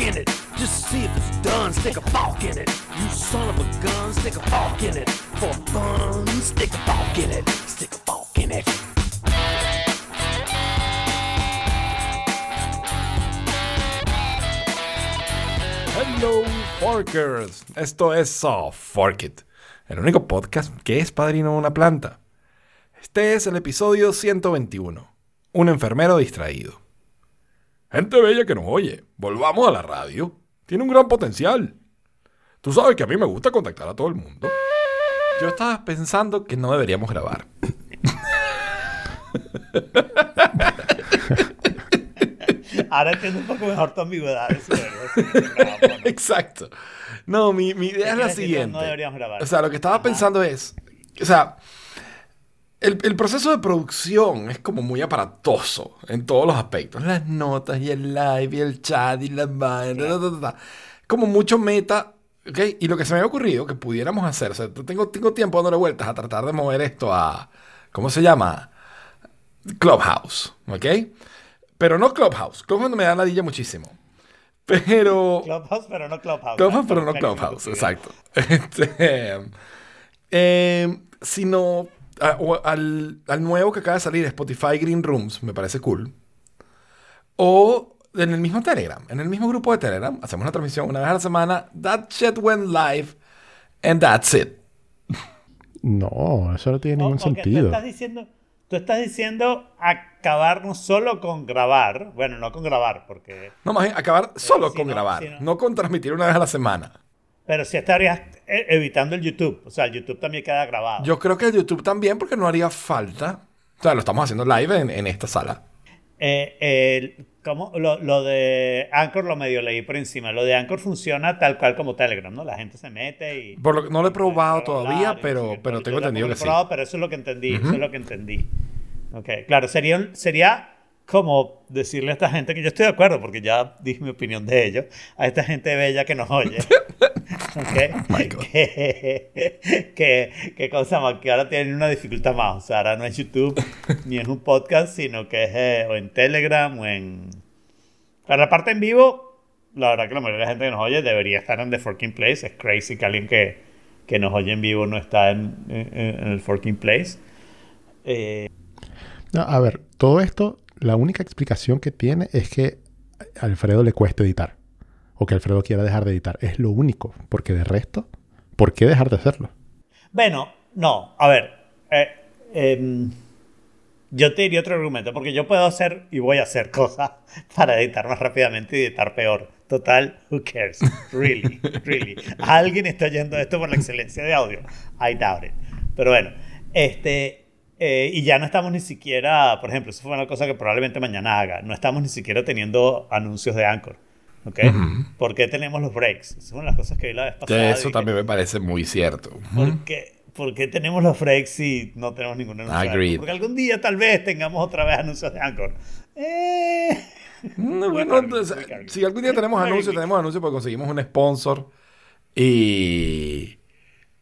in it. Just see if it's done, stick a in it. You son of a gun, stick a in it. For fun, stick a in it. Stick a in it. Hello, Forkers. Esto es uh, Fork It, el único podcast que es padrino de una planta. Este es el episodio 121. Un enfermero distraído. Gente bella que nos oye, volvamos a la radio. Tiene un gran potencial. Tú sabes que a mí me gusta contactar a todo el mundo. Yo estaba pensando que no deberíamos grabar. Ahora entiendo un poco mejor tu ambigüedad. de si deberíamos grabar o no. Exacto. No, mi, mi idea es la siguiente. No deberíamos grabar. O sea, lo que estaba pensando es, o sea, el, el proceso de producción es como muy aparatoso en todos los aspectos. Las notas y el live y el chat y la vaina, como mucho meta. ¿ok? Y lo que se me había ocurrido que pudiéramos hacer, o sea, tengo, tengo tiempo dándole vueltas a tratar de mover esto a, ¿cómo se llama? Clubhouse, ¿ok? Pero no Clubhouse. Clubhouse me da ladilla muchísimo. Pero... Clubhouse, pero no Clubhouse. Clubhouse, pero no Clubhouse, exacto. Este, eh, sino a- o al, al nuevo que acaba de salir, Spotify Green Rooms, me parece cool. O en el mismo Telegram, en el mismo grupo de Telegram, hacemos una transmisión una vez a la semana. That shit went live, and that's it. No, eso no tiene O- ningún ok, Tú sentido. estás diciendo, tú estás diciendo acabar no solo con grabar, bueno, no con grabar, porque, No más bien, acabar solo si con no- grabar, si no- no con transmitir una vez a la semana. Pero si estarías eh, evitando el YouTube, o sea, el YouTube también queda grabado. Yo creo que el YouTube también, porque no haría falta. O sea, lo estamos haciendo live en, en esta sala. Eh, ¿cómo? Lo, lo de Anchor lo medio leí por encima. Lo de Anchor funciona tal cual como Telegram, ¿no? La gente se mete y... Por lo que no lo he probado hablar todavía, pero, pero tengo entendido lo que sí. probado, pero eso es lo que entendí. Eso es lo que entendí. Ok, claro, sería, sería como decirle a esta gente que yo estoy de acuerdo, porque ya dije mi opinión de ello, a esta gente bella que nos oye. que cosa más, que ahora tienen una dificultad más. O sea, ahora no es YouTube ni es un podcast, sino que es eh, o en Telegram o en. Para la parte en vivo, la verdad que la mayoría de la gente que nos oye debería estar en The Forking Place. Es crazy que alguien que, que nos oye en vivo no está en, en- en el Forking Place. Eh, No, a ver, todo esto, la única explicación que tiene es que a Alfredo le cuesta editar. O que Alfredo quiera dejar de editar. Es lo único. Porque de resto, ¿por qué dejar de hacerlo? Bueno, no, a ver. eh, em, yo te diría otro argumento, porque yo puedo hacer y voy a hacer cosas para editar más rápidamente y editar peor. Total, who cares? Really, really. ¿Alguien está oyendo esto por la excelencia de audio? I doubt it. Pero bueno, este. eh, y ya no estamos ni siquiera, por ejemplo, eso fue una cosa que probablemente mañana haga, no estamos ni siquiera teniendo anuncios de Anchor. ¿Ok? ¿Por qué tenemos los breaks? Es una de las cosas que vi la vez pasada. Que eso también me parece muy cierto. ¿Por qué, por qué tenemos los breaks si no tenemos ningún anuncio? Agreed. Anchor? Porque algún día tal vez tengamos otra vez anuncios de Anchor. Eh, No, bueno, Weak entonces, si algún día tenemos anuncios, tenemos anuncios porque conseguimos un sponsor y,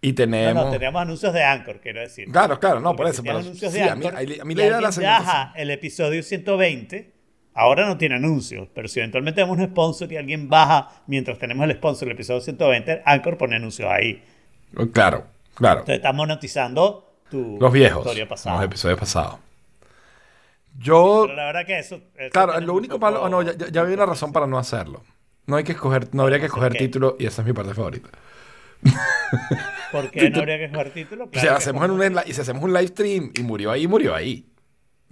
y no, tenemos... no, tenemos anuncios de Anchor, quiero decir. Claro, claro, no, por Porque eso. si pero anuncios sí, de a mí, Anchor a mí la idea de la baja el episodio 120, ahora no tiene anuncios, pero si eventualmente tenemos un sponsor y alguien baja mientras tenemos el sponsor el episodio 120, Anchor pone anuncios ahí. Claro, claro. Entonces estás monetizando tu Los viejos, historia pasada. los episodios pasados. Yo, Pero la verdad que eso... eso claro, lo único malo, oh, no, ya, ya- ya había una razón para no hacerlo. No hay que escoger, no habría que escoger título y esa es mi parte favorita. ¿Por qué no habría que jugar título? si Claro que hacemos en un, y si hacemos un live stream y murió ahí, murió ahí.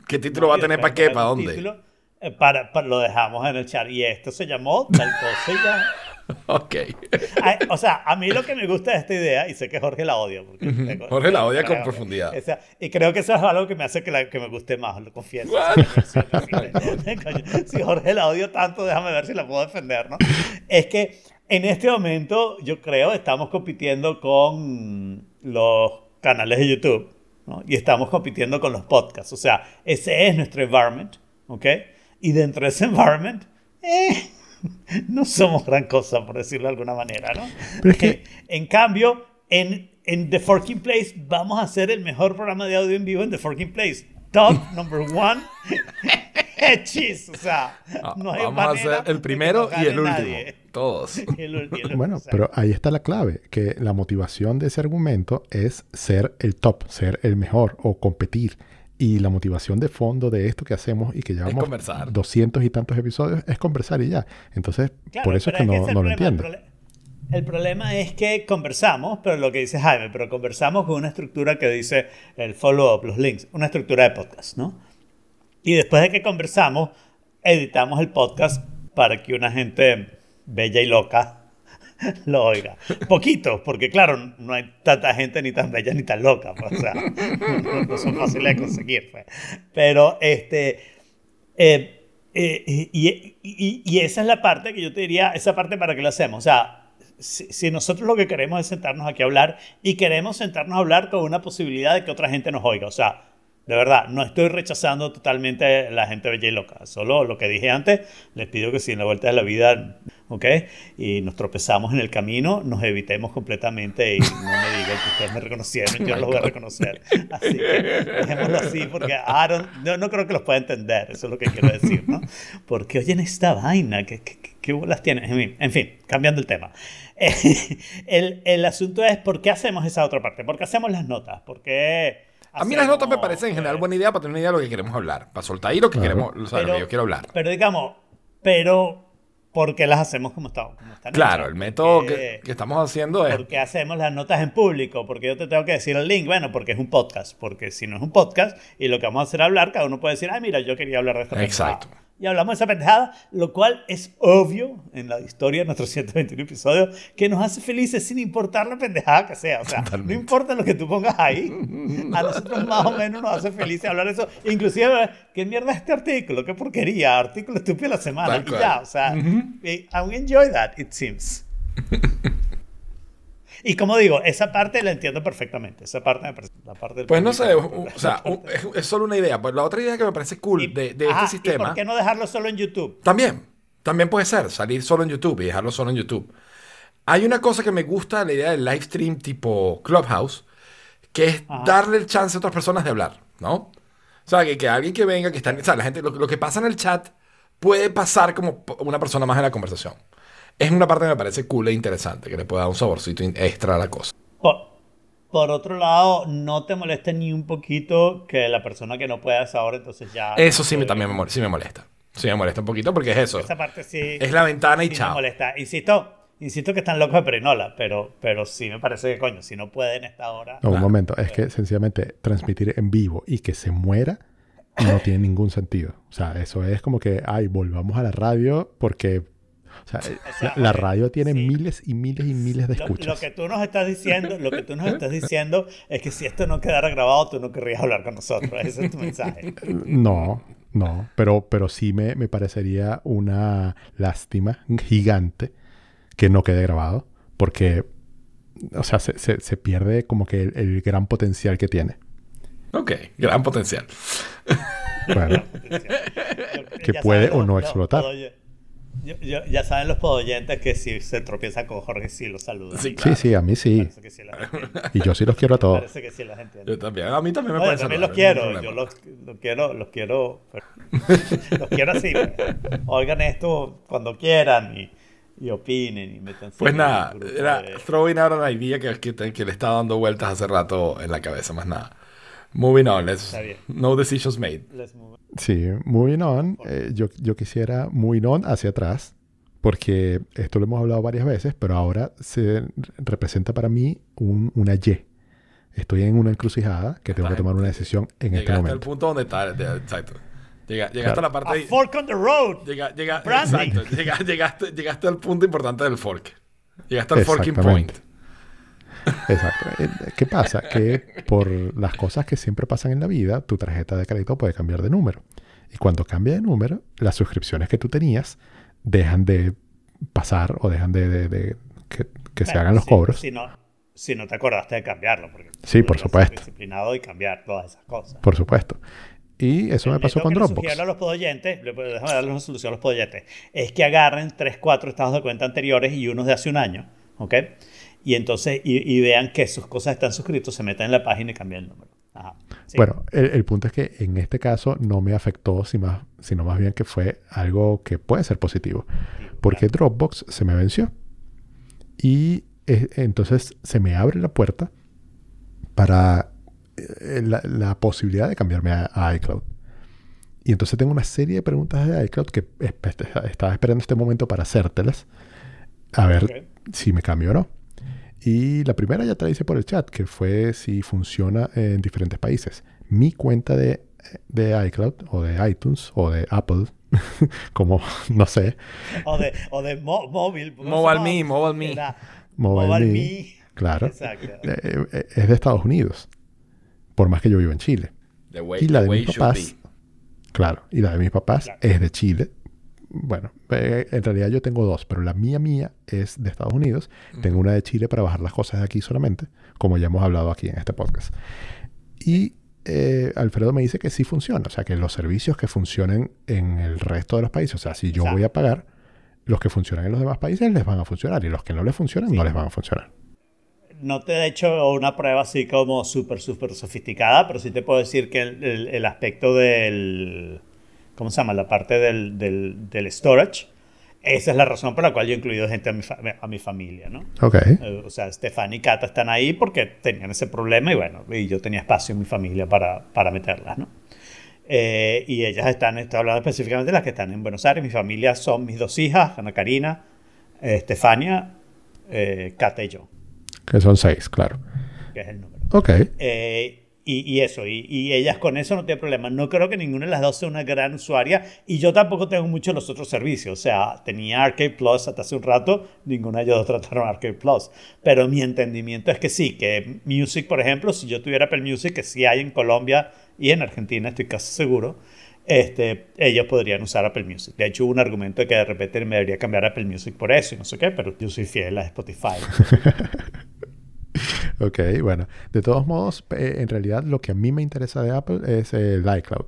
¿Qué título va a tener para qué? ¿Para dónde? título, para, para- lo dejamos en el chat. Y esto se llamó tal cosa y ya. Ok. Ay, o sea, a mí lo que me gusta de esta idea, y sé que Jorge la odia. Porque tengo- Jorge la odia con creo- profundidad. o sea, y creo que eso es algo que me hace que, la- que me guste más, lo confieso. Coño, si Jorge la odio tanto, déjame ver si la puedo defender, ¿no? Es que en este momento, yo creo, estamos compitiendo con los canales de YouTube, ¿no? Y estamos compitiendo con los podcasts. O sea, ese es nuestro environment, ¿ok? Y dentro de ese environment, eh, no somos gran cosa, por decirlo de alguna manera, ¿no? Pero es que- en cambio, en, en The Forking Place vamos a hacer el mejor programa de audio en vivo en The Forking Place. Top number one Chis, o sea, Ah, no hay Vamos a hacer el primero y el último. nadie. Todos. El y el- Bueno, o sea, pero ahí está la clave, que la motivación de ese argumento es ser el top, ser el mejor o competir. Y la motivación de fondo de esto que hacemos y que llevamos conversar. 200 y tantos episodios es conversar y ya. Entonces, Claro, por eso es que no, no lo problema, el entiendo. prole- El problema es que conversamos, pero lo que dice Jaime, pero conversamos con una estructura que dice el follow-up, los links, una estructura de podcast, ¿no? Y después de que conversamos, editamos el podcast para que una gente bella y loca lo oiga. Poquito, porque claro, no hay tanta gente ni tan bella ni tan loca, pues, o sea, no, son fáciles de conseguir. pues. Pero este, eh, eh, y, y- esa es la parte que yo te diría, esa parte para que lo hacemos. O sea, si, si nosotros lo que queremos es sentarnos aquí a hablar y queremos sentarnos a hablar con una posibilidad de que otra gente nos oiga. O sea, de verdad, no estoy rechazando totalmente la gente bella y loca. Solo lo que dije antes, les pido que si en la vuelta de la vida, ¿ok? Y nos tropezamos en el camino, nos evitemos completamente y no me digan que ustedes me reconocieron, yo no los voy a reconocer. Así que dejémoslo así porque Aaron, no, no creo que los pueda entender, eso es lo que quiero decir, ¿no? Porque oyen esta vaina, ¿qué, qué, qué- bolas tienen? En fin, en fin, cambiando el tema. el, el asunto es, ¿por qué hacemos esa otra parte? ¿Por qué hacemos las notas? ¿Por qué... A mí las notas me hacemos, parecen en general buena idea para tener una idea de lo que queremos hablar. Para soltar ahí lo que Claro. queremos, o sea, lo que yo quiero hablar. Pero digamos, pero ¿por qué las hacemos como, está- como están? Claro, hechas? el método que, que estamos haciendo es... ¿Por qué hacemos las notas en público? Porque yo te tengo que decir el link. Bueno, porque es un podcast. Porque si no es un podcast y lo que vamos a hacer es hablar, cada uno puede decir, ah, mira, yo quería hablar de esta Exacto. pendejada". Y hablamos de esa pendejada, lo cual es obvio en la historia de nuestros 121 episodios, que nos hace felices sin importar la pendejada que sea. O sea, Totalmente. no importa lo que tú pongas ahí, a nosotros más o menos nos hace felices hablar de eso. Inclusive, ¿qué mierda es este artículo? ¿Qué porquería? Artículo estúpido de la semana. Tal y cual. ya, o sea, eh, and we enjoy that, it seems. Y como digo, esa parte la entiendo perfectamente. Esa parte me parece. La parte del Pues no sé, público, o sea, es, es solo una idea. Pues la otra idea que me parece cool Y- de, de ajá, este ¿y sistema... ¿Por qué no dejarlo solo en YouTube? También, también puede ser salir solo en YouTube y dejarlo solo en YouTube. Hay una cosa que me gusta la idea del live stream tipo Clubhouse, que es Ajá. darle el chance a otras personas de hablar, ¿no? O sea, que, que alguien que venga, que está, o sea, la gente, lo, lo que pasa en el chat puede pasar como una persona más en la conversación. Es una parte que me parece cool e interesante, que le puede dar un saborcito extra a la cosa. Por, por otro lado, no te molesta ni un poquito que la persona que no pueda esa hora, entonces ya. Eso sí me, eh, también me, mol- sí me molesta. Sí me molesta un poquito porque es eso. Esa parte sí. Es la ventana y sí me chao. molesta. Insisto, insisto que están locos de perinola, pero, pero sí me parece que, coño, si no pueden esta hora. No, un momento. Es que sencillamente transmitir en vivo y que se muera no tiene ningún sentido. O sea, eso es como que, ay, volvamos a la radio porque... O sea, sea, la, radio tiene sí. miles y miles y miles de escuchas. lo que tú nos estás diciendo, lo que tú nos estás diciendo es que si esto no quedara grabado, tú no querrías hablar con nosotros. Ese es tu mensaje. No, no, pero, pero sí me, me parecería una lástima gigante que no quede grabado, porque, o sea, se, se- se pierde como que el, el gran potencial que tiene. Ok, gran potencial. Bueno, Que puede o no explotar. Yo- yo- ya saben los podoyentes que si se tropieza con Jorge, sí los saludan. Sí, sí, claro. sí, a mí sí. Parece que. Y yo sí los quiero a todos. Parece que sí los entiende. Yo también. A mí también me No, yo parece también los quiero, yo los, los quiero, los quiero, los quiero así. Oigan esto cuando quieran y, y opinen y métanse Pues nada, era de- throwing out an idea que, que, que le está dando vueltas hace rato en la cabeza, más nada. Moving on, let's, no decisions made. Let's move. Sí, moving on. eh, yo, yo quisiera moving on hacia atrás, porque esto lo hemos hablado varias veces, pero ahora se representa para mí un- una Y. Estoy en una encrucijada que tengo que tomar una decisión en este Llegaste al momento. punto donde está, exacto. Llega- llegaste Claro. a la parte... A fork on the road. llega, llega, Branding. exacto, llega- llegaste, llegaste al punto importante del fork. Llegaste al forking point. Exacto. Eh, ¿Qué pasa? Que por las cosas que siempre pasan en la vida, tu tarjeta de crédito puede cambiar de número. Y cuando cambia de número, las suscripciones que tú tenías dejan de pasar o dejan de, de- de que, que se hagan los si- cobros. Si no, si no te acordaste de cambiarlo. Porque Sí, por ser supuesto. disciplinado y cambiar todas esas cosas. Por supuesto. Y eso me pasó con Dropbox. sugerirle a los podoyentes, déjame darle una solución a los podoyentes, es que agarren 3, 4 estados de cuenta anteriores y unos de hace un año, ¿ok? Y entonces, y, y vean que sus cosas están suscritos, se metan en la página y cambian el número. Ajá. Sí. Bueno, el, el punto es que en este caso no me afectó, si más- sino más bien que fue algo que puede ser positivo. Porque Dropbox se me venció. Y eh, entonces se me abre la puerta para eh, la, la posibilidad de cambiarme a, a iCloud. Y entonces tengo una serie de preguntas de iCloud que estaba esperando este momento para hacértelas. A ver Ok. si me cambio o no. Y la primera ya te la hice por el chat, que fue si funciona en diferentes países. Mi cuenta de, de iCloud o de iTunes o de Apple, como no sé, O de, o de mo- móvil. ¿cómo se Mobile? Me, Mobile Me. Mobile Mobile Me, Me. claro, Exacto. eh, eh, es de Estados Unidos, por más que yo vivo en Chile. The way, Y la the de way mis papás, claro, y la de mis papás Claro. es de Chile. Bueno, eh, en realidad yo tengo dos, pero la mía mía es de Estados Unidos. Tengo una de Chile para bajar las cosas de aquí solamente, como ya hemos hablado aquí en este podcast. Y eh, Alfredo me dice que sí funciona, o sea, que los servicios que funcionen en el resto de los países, o sea, si yo Exacto. voy a pagar, los que funcionan en los demás países les van a funcionar y los que no les funcionan no les van a funcionar. No te he hecho una prueba así como súper, súper sofisticada, pero sí te puedo decir que el, el- el aspecto del. ¿Cómo se llama? La parte del, del, del storage. Esa es la razón por la cual yo he incluido gente a mi, fa- a mi familia, ¿no? Ok, Eh, O sea, Stefan y Cata están ahí porque tenían ese problema y bueno, y yo tenía espacio en mi familia para, para meterlas, ¿no? Eh, y ellas están, estoy hablando específicamente de las que están en Buenos Aires. Mi familia son mis dos hijas, Ana Karina, eh, Estefania, eh, Cata y yo, que son seis, claro. que es el número. Ok, Eh, y, y eso, y, y ellas con eso no tienen problema. No creo que ninguna de las dos sea una gran usuaria y yo tampoco tengo mucho los otros servicios. O sea, tenía Arcade Plus hasta hace un rato, ninguna de ellas dos trataron Arcade Plus. Pero mi entendimiento es que sí, que Music, por ejemplo, si yo tuviera Apple Music, que sí hay en Colombia y en Argentina, estoy casi seguro, este, ellos podrían usar Apple Music. De hecho, hubo un argumento de que de repente me debería cambiar Apple Music por eso y no sé qué, pero yo soy fiel a Spotify. ok, bueno. De todos modos, eh, en realidad lo que a mí me interesa de Apple es el iCloud.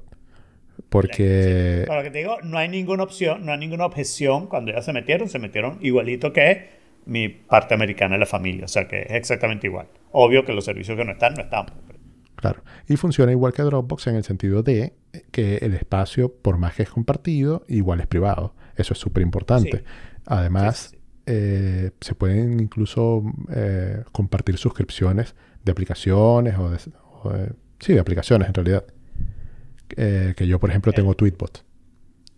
Porque... Para lo que te digo, no hay ninguna opción, no hay ninguna objeción. Cuando ya se metieron, se metieron igualito que mi parte americana de la familia. O sea que es exactamente igual. Obvio que los servicios que no están, no están. pues, Claro. Y funciona igual que Dropbox en el sentido de que el espacio, por más que es compartido, igual es privado. Eso es súper importante. Sí. Además, Sí, sí, sí. Eh, se pueden incluso eh, compartir suscripciones de aplicaciones o de, o de- sí, de aplicaciones en realidad. Eh, que yo, por ejemplo, tengo Tweetbot.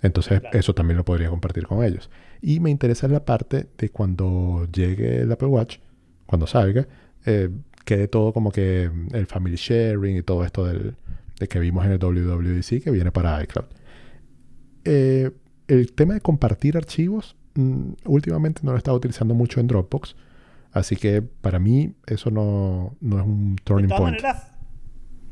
Entonces, Claro. eso también lo podría compartir con ellos. Y me interesa la parte de cuando llegue el Apple Watch, cuando salga, quede todo como que el family sharing y todo esto del, de que vimos en el WWDC que viene para iCloud. El tema de compartir archivos, mm, últimamente no lo he estado utilizando mucho en Dropbox. Así que para mí eso no, no es un De turning todas point. maneras,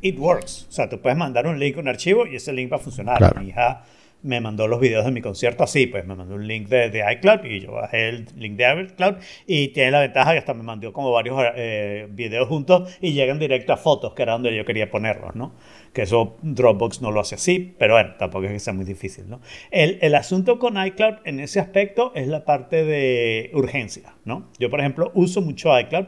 it works. O sea, tú puedes mandar un link a un archivo y ese link va a funcionar. Claro. Mi hija me mandó los videos de mi concierto así, pues me mandó un link de, de iCloud y yo bajé el link de iCloud y tiene la ventaja que hasta me mandó como varios eh, videos juntos y llegan directo a fotos, que era donde yo quería ponerlos, ¿no? Que eso Dropbox no lo hace así, pero bueno, tampoco es que sea muy difícil, ¿no? El, el asunto con iCloud en ese aspecto es la parte de urgencia, ¿no? Yo, por ejemplo, uso mucho iCloud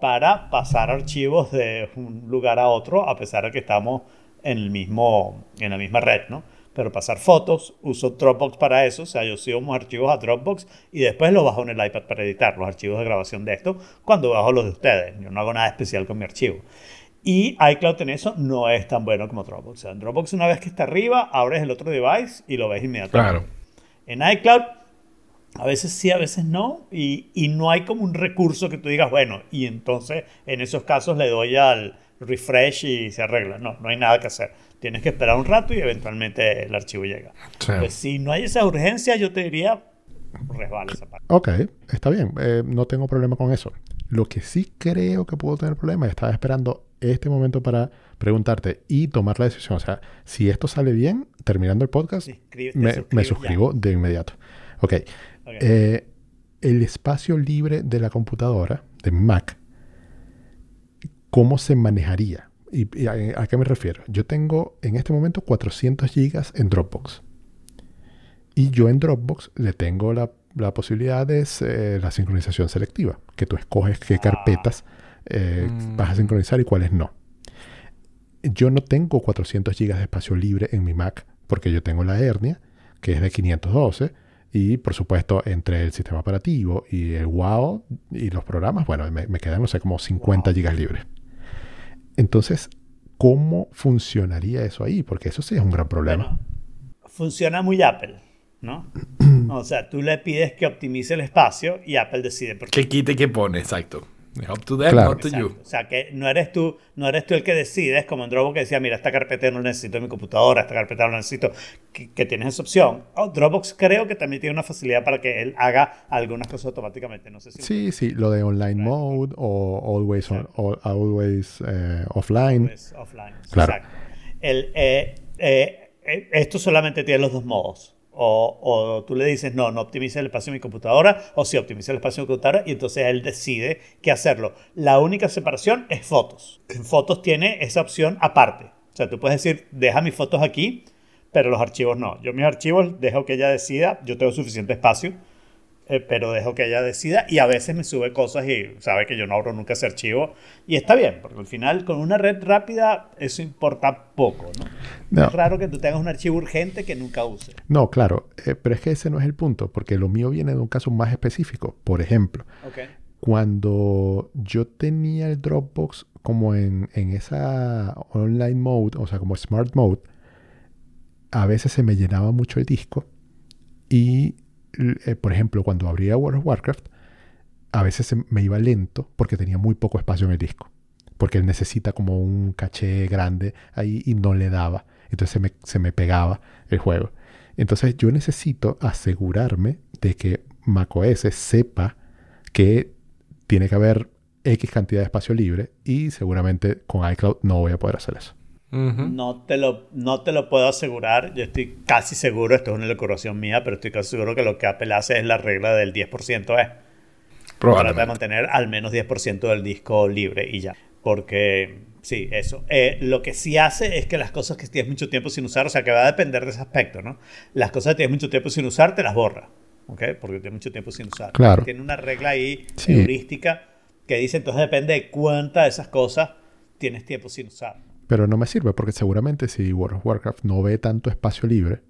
para pasar archivos de un lugar a otro, a pesar de que estamos en, el mismo, en la misma red, ¿no? Pero pasar fotos, uso Dropbox para eso, o sea, yo subo mis archivos a Dropbox y después los bajo en el iPad para editar, los archivos de grabación de esto, cuando bajo los de ustedes. Yo no hago nada especial con mi archivo. Y iCloud en eso no es tan bueno como Dropbox. O sea, en Dropbox una vez que está arriba, abres el otro device y lo ves inmediatamente. Claro. En iCloud, a veces sí, a veces no. Y, y no hay como un recurso que tú digas, bueno, y entonces en esos casos le doy al refresh y se arregla. No, no hay nada que hacer. Tienes que esperar un rato y eventualmente el archivo llega. Sí. Pues si no hay esa urgencia, yo te diría, resbala esa parte. Ok, está bien, eh, no tengo problema con eso. Lo que sí creo que puedo tener problema, estaba esperando este momento para preguntarte y tomar la decisión. O sea, si esto sale bien, terminando el podcast, Suscribe- me, me suscribes ya. suscribo de inmediato. Ok. Ok. Eh, el espacio libre de la computadora, de Mac, ¿cómo se manejaría? ¿Y, y a, a qué me refiero? Yo tengo en este momento 400 gigas en Dropbox. Y yo en Dropbox le tengo la, la posibilidad de eh, la sincronización selectiva, que tú escoges qué Ah. carpetas eh, Mm. vas a sincronizar y cuáles no. yo no tengo 400 GB de espacio libre en mi Mac porque yo tengo la hernia, que es de 512, y por supuesto entre el sistema operativo y el WoW y los programas, bueno, me, me quedan, no sé, como 50 GB libres. Entonces, ¿cómo funcionaría eso ahí? Porque eso sí es un gran problema. Bueno, funciona muy Apple, ¿no? o sea, tú le pides que optimice el espacio y Apple decide por qué. ¿Qué quita y qué pone? Exacto. Es up to them, Claro. not to you. Exacto. O sea, que no eres tú, no eres tú el que decides, como en Dropbox que decía, mira, esta carpeta no la necesito en mi computadora, esta carpeta no la necesito, que, que tienes esa opción. Oh, Dropbox creo que también tiene una facilidad para que él haga algunas cosas automáticamente. No sé si Sí, sí, lo de online mode o always, on- o always eh, offline. es offline. Claro. Exacto. El, eh, eh, eh, esto solamente tiene los dos modos. O, o tú le dices, no, no optimice el espacio de mi computadora, o sí, optimice el espacio de mi computadora, y entonces él decide qué hacerlo. La única separación es fotos. En fotos tiene esa opción aparte. O sea, tú puedes decir, deja mis fotos aquí, pero los archivos no. Yo mis archivos dejo que ella decida, yo tengo suficiente espacio, eh, pero dejo que ella decida y a veces me sube cosas y sabe que yo no abro nunca ese archivo y está bien, porque al final con una red rápida eso importa poco, ¿no? No. Es raro que tú tengas un archivo urgente que nunca uses. No, claro, eh, pero es que ese no es el punto, porque lo mío viene de un caso más específico. Por ejemplo, Ok. cuando yo tenía el Dropbox como en, en esa online mode, o sea, como smart mode, a veces se me llenaba mucho el disco y, eh, por ejemplo, cuando abría World of Warcraft, a veces me iba lento porque tenía muy poco espacio en el disco, porque él necesita como un caché grande ahí y no le daba, entonces se me, se me pegaba el juego. Entonces yo necesito asegurarme de que macOS sepa que tiene que haber X cantidad de espacio libre y seguramente con iCloud no voy a poder hacer eso. No te, lo, no te lo puedo asegurar, yo estoy casi seguro, esto es una locuración mía, pero estoy casi seguro que lo que Apple hace es la regla del 10%, es. Trata de mantener al menos 10% del disco libre y ya. Porque, sí, eso. Eh, lo que sí hace es que las cosas que tienes mucho tiempo sin usar, o sea, que va a depender de ese aspecto, ¿no? Las cosas que tienes mucho tiempo sin usar, te las borra. ¿Ok? Porque tienes mucho tiempo sin usar. Claro. Tiene una regla ahí Sí. heurística que dice, entonces depende de cuántas de esas cosas tienes tiempo sin usar. Pero no me sirve porque seguramente si World of Warcraft no ve tanto espacio libre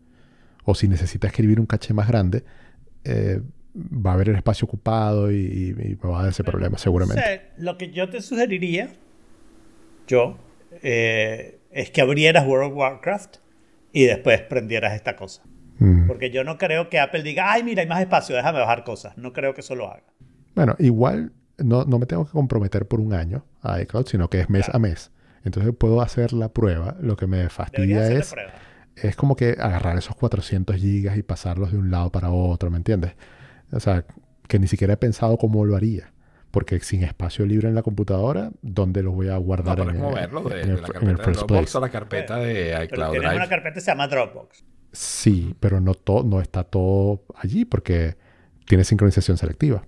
o si necesita escribir un caché más grande, eh, va a haber el espacio ocupado y, y- y me va a dar ese problema seguramente. O sea, lo que yo te sugeriría, yo, eh, es que abrieras World of Warcraft y después prendieras esta cosa. Mm. Porque yo no creo que Apple diga, ay, mira, hay más espacio, déjame bajar cosas. No creo que eso lo haga. Bueno, igual no, no me tengo que comprometer por un año a iCloud, sino que es mes Claro. a mes. Entonces puedo hacer la prueba. Lo que me fastidia es, es como que agarrar esos 400 gigas y pasarlos de un lado para otro, ¿me entiendes? O sea, que ni siquiera he pensado cómo lo haría. Porque sin espacio libre en la computadora, ¿dónde los voy a No, guardar puedes en, moverlo de, en de el, la en el carpeta de Dropbox place? a la carpeta de Pero iCloud tienes una Drive. carpeta que se llama Dropbox. Sí, pero no, to- no está todo allí porque tiene sincronización selectiva.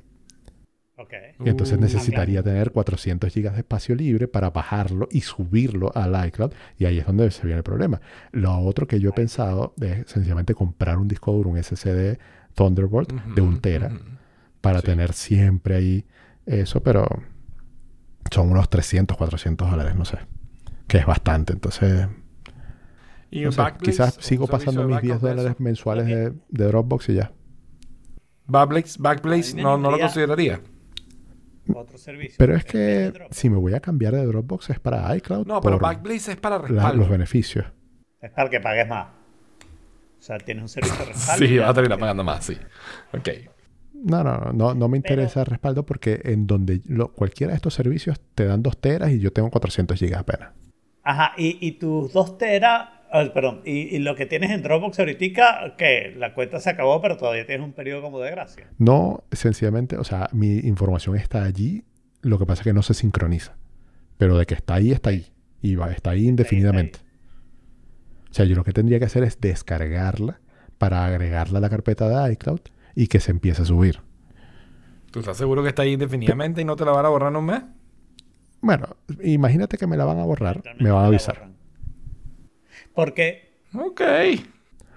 Y entonces Uh, necesitaría tener 400 gigas de espacio libre para bajarlo y subirlo al iCloud. Y ahí es donde se viene el problema. Lo otro que yo he pensado es sencillamente comprar un disco duro, un SSD Thunderbolt de un tera para Sí. tener siempre ahí eso, pero son unos 300, 400 dólares, no sé. Que es bastante. Entonces, Y no sé, Backblaze, quizás sigo pasando mis backup 10 de dólares mensuales de, de Dropbox y ya. Backblaze, Backblaze no, no lo consideraría. Otro servicio. Pero es de que si me voy a cambiar de Dropbox es para iCloud. No, pero Backblaze es para la- respaldo. los beneficios. Es para que pagues más. O sea, tienes un servicio de respaldo. Sí, vas a terminar pagando más, sí. Ok. No, no, no, no, no me interesa el respaldo porque en donde lo- cualquiera de estos servicios te dan 2 teras y yo tengo 400 gigas apenas. Ajá, y, y tus 2 teras, ah, perdón, y, y lo que tienes en Dropbox ahorita, que la cuenta se acabó, pero todavía tienes un periodo como de gracia. No, sencillamente, o sea, mi información está allí, lo que pasa es que no se sincroniza. Pero de que está ahí, está ahí. Y va, está ahí indefinidamente. O sea, yo lo que tendría que hacer es descargarla para agregarla a la carpeta de iCloud y que se empiece a subir. ¿Tú estás seguro que está ahí indefinidamente y no te la van a borrar en un mes? Bueno, imagínate que me la van a borrar, me van a avisar. Porque Ok.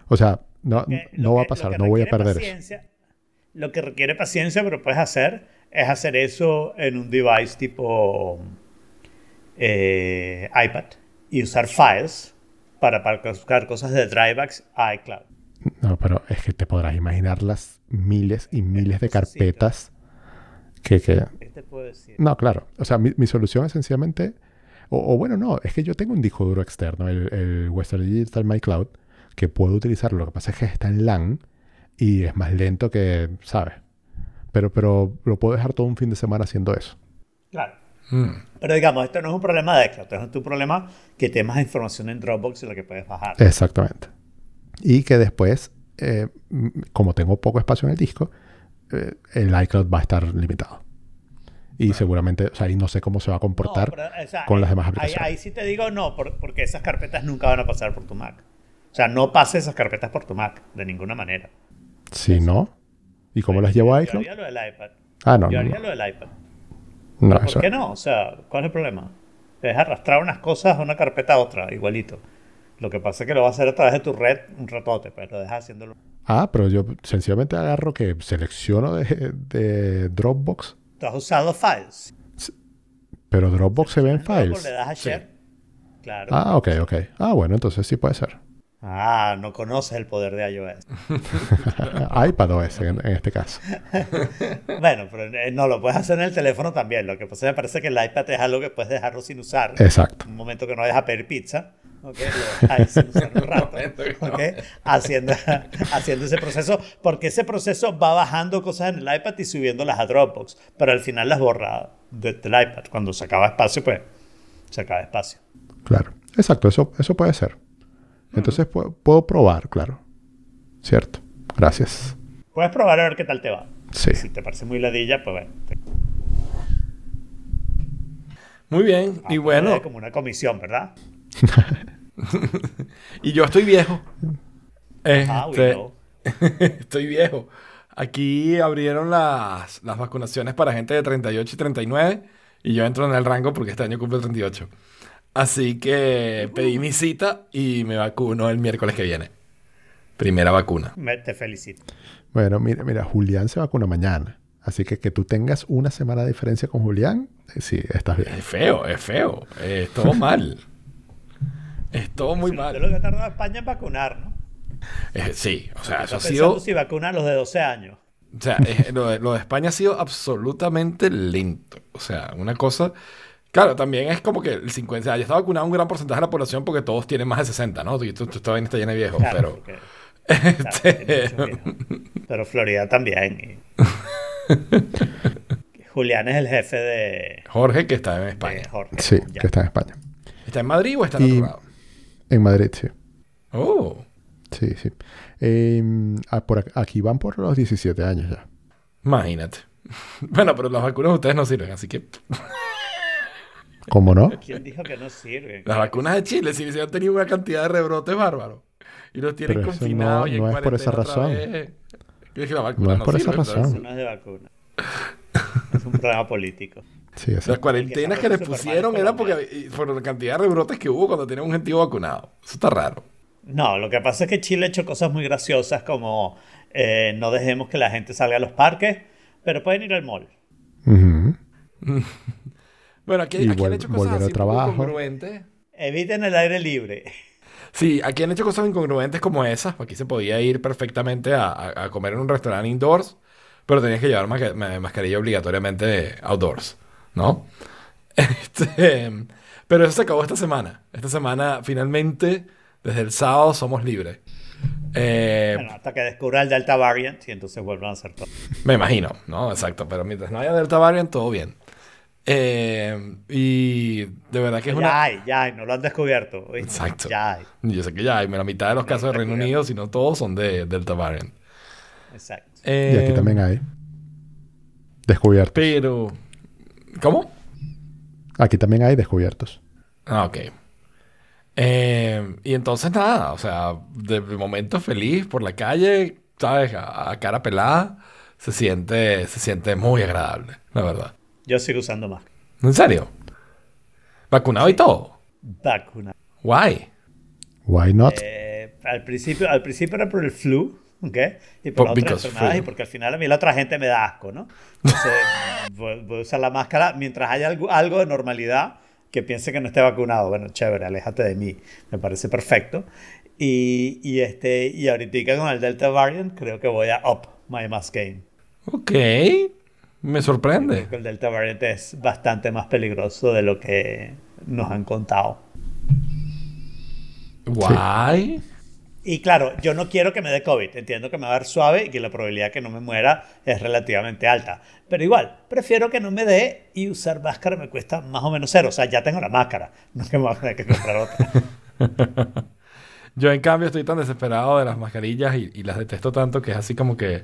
O sea, no, eh, no va a que- pasar, no voy a perder eso. paciencia- Lo que requiere paciencia, pero puedes hacer, es hacer eso en un device tipo eh, iPad. y usar files para, para buscar cosas de DriveX a iCloud. No, pero es que te podrás imaginar las miles y miles de carpetas que, que... ¿Qué te puedo decir? No, claro. O sea, mi, mi solución es sencillamente... O, o bueno, no, es que yo tengo un disco duro externo, el, el Western Digital My Cloud, que puedo utilizarlo. Lo que pasa es que está en LAN y es más lento que, ¿sabes? Pero, pero lo puedo dejar todo un fin de semana haciendo eso. Claro. Mm. Pero digamos, esto no es un problema de iCloud, esto es un problema que tienes más información en Dropbox de lo que puedes bajar. Exactamente. Y que después, eh, como tengo poco espacio en el disco, eh, el iCloud va a estar limitado. Y seguramente, o sea, y no sé cómo se va a comportar. No, pero, o sea, con las ahí- demás ahí, aplicaciones. ahí sí te digo no, por- porque esas carpetas nunca van a pasar por tu Mac. O sea, no pases esas carpetas por tu Mac, de ninguna manera. Si no, ¿y cómo las llevo a Yo iCloud? haría lo del iPad. Ah, no, Yo no, haría no. lo del iPad. No, ¿Por eso- qué no? O sea, ¿cuál es el problema? Es arrastrar unas cosas de una carpeta a otra, igualito. Lo que pasa es que lo vas a hacer a través de tu red un ratote, pero lo dejas haciéndolo. Ah, pero yo sencillamente agarro que selecciono de, de Dropbox, Tú has usado files. pero Dropbox se ve en files. Le das a share. Claro. Ah, ok, ok. Ah, bueno, entonces sí puede ser. Ah, no conoces el poder de iOS. iPadOS en, en este caso. bueno, pero eh, no, lo puedes hacer en el teléfono también. Lo que pasa es que me parece que el iPad es algo que puedes dejarlo sin usar. Exacto. Un momento que no vayas a pedir pizza. Haciendo, haciendo ese proceso. Porque ese proceso va bajando cosas en el iPad y subiéndolas a Dropbox. Pero al final las borra de- del iPad. Cuando se acaba espacio, pues se acaba espacio. Claro. Exacto, eso, eso puede ser. Entonces pu- puedo probar, claro. Cierto. Gracias. Puedes probar a ver qué tal te va. Sí. Si te parece muy ladilla, pues bueno. te- Muy bien. Y bueno, como una comisión, ¿verdad? y yo estoy viejo. Ah, Este, estoy viejo. Aquí abrieron las, las vacunaciones para gente de 38 y 39 y yo entro en el rango porque este año cumplo 38. Así que pedí mi cita y me vacuno el miércoles que viene. Primera vacuna. Me- te felicito. Bueno, mira, mira, Julián se vacuna mañana. Así que que tú tengas una semana de diferencia con Julián, eh, sí, estás bien. Es feo, es feo. Es todo mal. Es todo muy De lo mal. que ha tardado España en vacunar, ¿no? Eh, sí, o sea, eso ha pensando sido... si vacuna a los de 12 años. O sea, eh, lo, de, lo de España ha sido absolutamente lento. O sea, una cosa. Claro, también es como que el 50. O sea, ya está vacunado un gran porcentaje de la población porque todos tienen más de 60, ¿no? Y tú, tú, esta vaina está llena de viejos, Claro, pero. porque- este, viejo. Pero Florida también. y- Julián es el jefe de, Jorge, que está en España. Jorge. Sí, Ya. que está en España. ¿Está en Madrid o está en Y- otro lado? En Madrid, sí. Oh, Sí, sí. Eh, ah, por aquí van por los 17 años ya. imagínate. Bueno, pero las vacunas de ustedes no sirven, así que. ¿Cómo no? ¿Quién dijo que no sirve? Las vacunas de Chile sí, sí han tenido una cantidad de rebrotes bárbaros. Y los tienen Pero confinados no- y en no es por esa razón. la vacuna No es por esa sirve, razón. Eso no es de vacuna. Es un problema político. Sí, Las cuarentenas que que le pusieron era porque y por la cantidad de rebrotes que hubo cuando tenían un gentío vacunado. Eso está raro. No, lo que pasa es que Chile ha hecho cosas muy graciosas como eh, no dejemos que la gente salga a los parques, pero pueden ir al mall. Bueno, aquí, aquí han hecho cosas así trabajo. incongruentes. Eviten el aire libre. Sí, aquí han hecho cosas incongruentes como esas. Aquí se podía ir perfectamente a, a- a comer en un restaurante indoors, pero tenías que llevar masca- ma- mascarilla obligatoriamente outdoors, ¿no? Este, pero eso se acabó esta semana. Esta semana, finalmente, desde el sábado somos libres. Eh, Bueno, hasta que descubra el Delta Variant y entonces vuelvan a hacer todo. Me imagino, ¿no? Exacto, pero mientras no haya Delta Variant, todo bien. Eh, y de verdad que es Ya una... hay, ya hay, no lo han descubierto. Exacto. Ya hay, Yo sé que ya hay, la mitad de los casos de Reino Unido, si no todos, son de Delta Variant. exacto. Eh, Y aquí también hay. Descubiertos. Pero... ¿Cómo? Aquí también hay descubiertos. Ah, ok. Eh, y entonces nada, o sea, de momento feliz por la calle, ¿sabes? A, a cara pelada, se siente, se siente muy agradable, la verdad. Yo sigo usando más. ¿En serio? ¿Vacunado y todo? Vacuna. Guay. Why not? Eh, al, principio, al principio era por el flu, ¿ok? Y Por- por las otras y porque al final a mí la otra gente me da asco, ¿no? Entonces voy, voy a usar la máscara mientras haya algo, algo de normalidad. que piense que no esté vacunado, bueno, chévere, aléjate de mí, me parece perfecto. Y, y, este, y ahorita con el Delta variant creo que voy a up my mask game. Ok, me sorprende. Creo que el Delta variant es bastante más peligroso de lo que nos han contado. Guay. Y claro, yo no quiero que me dé COVID. Entiendo que me va a dar suave y que la probabilidad de que no me muera es relativamente alta. Pero igual, prefiero que no me dé y usar máscara me cuesta más o menos cero. O sea, ya tengo la máscara. No es que me voy a tener que comprar otra. yo, en cambio, estoy tan desesperado de las mascarillas y, y, las detesto tanto que es así como que,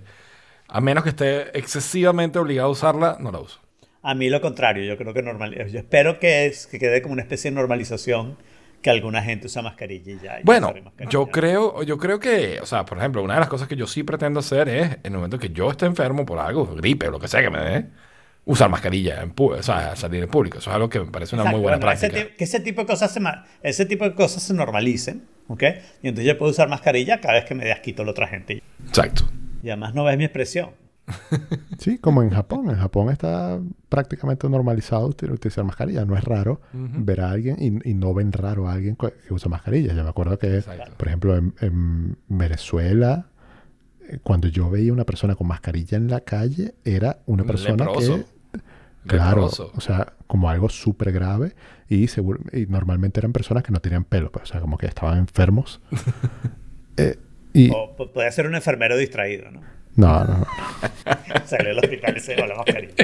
a menos que esté excesivamente obligado a usarla, no la uso. A mí lo contrario. Yo creo que normal. Yo espero que, es, que quede como una especie de normalización que alguna gente usa mascarilla y ya. Bueno, yo creo, yo creo que, o sea, por ejemplo, una de las cosas que yo sí pretendo hacer es, en el momento que yo esté enfermo por algo, gripe o lo que sea que me dé, usar mascarilla, en o sea, salir en público. Eso es algo que me parece una muy buena práctica. Ese que ese tipo de cosas se, ese tipo de cosas se normalicen, ¿ok? Y entonces yo puedo usar mascarilla cada vez que me dé asquito a la otra gente. Exacto. Y además no ves mi expresión. Sí, como en Japón. En Japón está prácticamente normalizado utilizar mascarilla. No es raro ver a alguien y, no ven raro a alguien que usa mascarilla. Yo me acuerdo que, por ejemplo, en, Venezuela, eh, cuando yo veía una persona con mascarilla en la calle, era una persona que... Claro, o sea, como algo súper grave y, y normalmente eran personas que no tenían pelo, pues, o sea, como que estaban enfermos. eh, y... O puede ser un enfermero distraído, ¿no? No, no, no. Salió del hospital y se dio la mascarilla.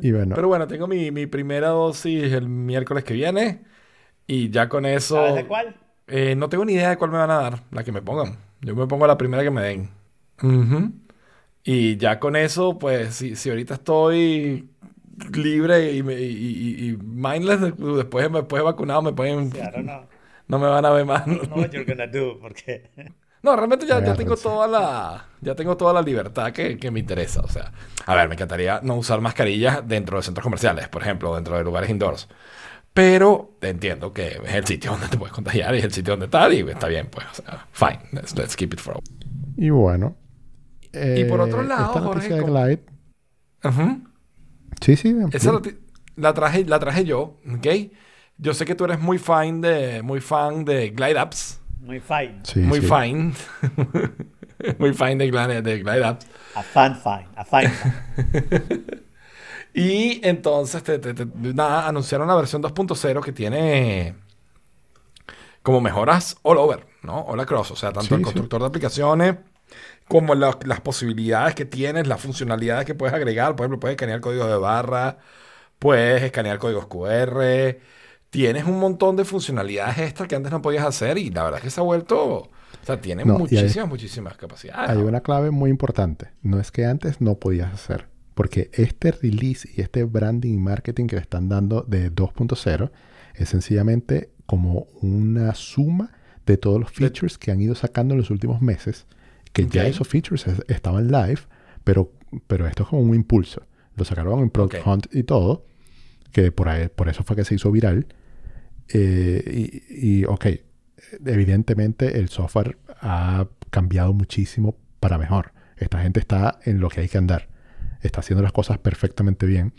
y bueno. Pero bueno, tengo mi, mi, primera dosis el miércoles que viene. Y ya con eso. ¿Sabes de cuál? Eh, no tengo ni idea de cuál me van a dar, la que me pongan. Yo me pongo la primera que me den. Y ya con eso, pues, si, si ahorita estoy libre y, y, y, mindless, después, después vacunado me pueden. no no me van a ver más. No, no what you're gonna do, porque... No, realmente ya, ya, tengo toda la ya tengo toda la libertad que, que, me interesa. O sea, a ver, me encantaría no usar mascarillas dentro de centros comerciales, por ejemplo, dentro de lugares indoors. Pero entiendo que es el sitio donde te puedes contagiar y es el sitio donde tal y está bien, pues. O sea, fine, let's, keep it for Y bueno. y por otro eh, lado, esta Jorge, de Glide. Sí, sí. Esa la, la, traje, la traje yo, ¿ok? Yo sé que tú eres muy fan de, muy fan de Glide Apps. Muy fine. muy fine. muy fine de Glide, de glide Apps. A fan fine. A fine. y entonces, nada, anunciaron la versión 2.0 que tiene como mejoras all over, ¿no? All across. O sea, tanto el constructor de aplicaciones como las posibilidades que tienes, las funcionalidades que puedes agregar. Por ejemplo, puedes escanear código de barra, puedes escanear códigos QR tienes un montón de funcionalidades extra que antes no podías hacer y la verdad es que se ha vuelto... O sea, tiene muchísimas, muchísimas capacidades. Hay una clave muy importante. No es que antes no podías hacer. Porque este release y este branding y marketing que le están dando de 2.0 es sencillamente como una suma de todos los features que han ido sacando en los últimos meses. Que ya esos features estaban live, pero, pero esto es como un impulso. Lo sacaron en Product Hunt y todo. Que por, ahí, por eso fue que se hizo viral. Eh, y, ok, evidentemente el software ha cambiado muchísimo para mejor. Esta gente está en lo que hay que andar. Está haciendo las cosas perfectamente bien.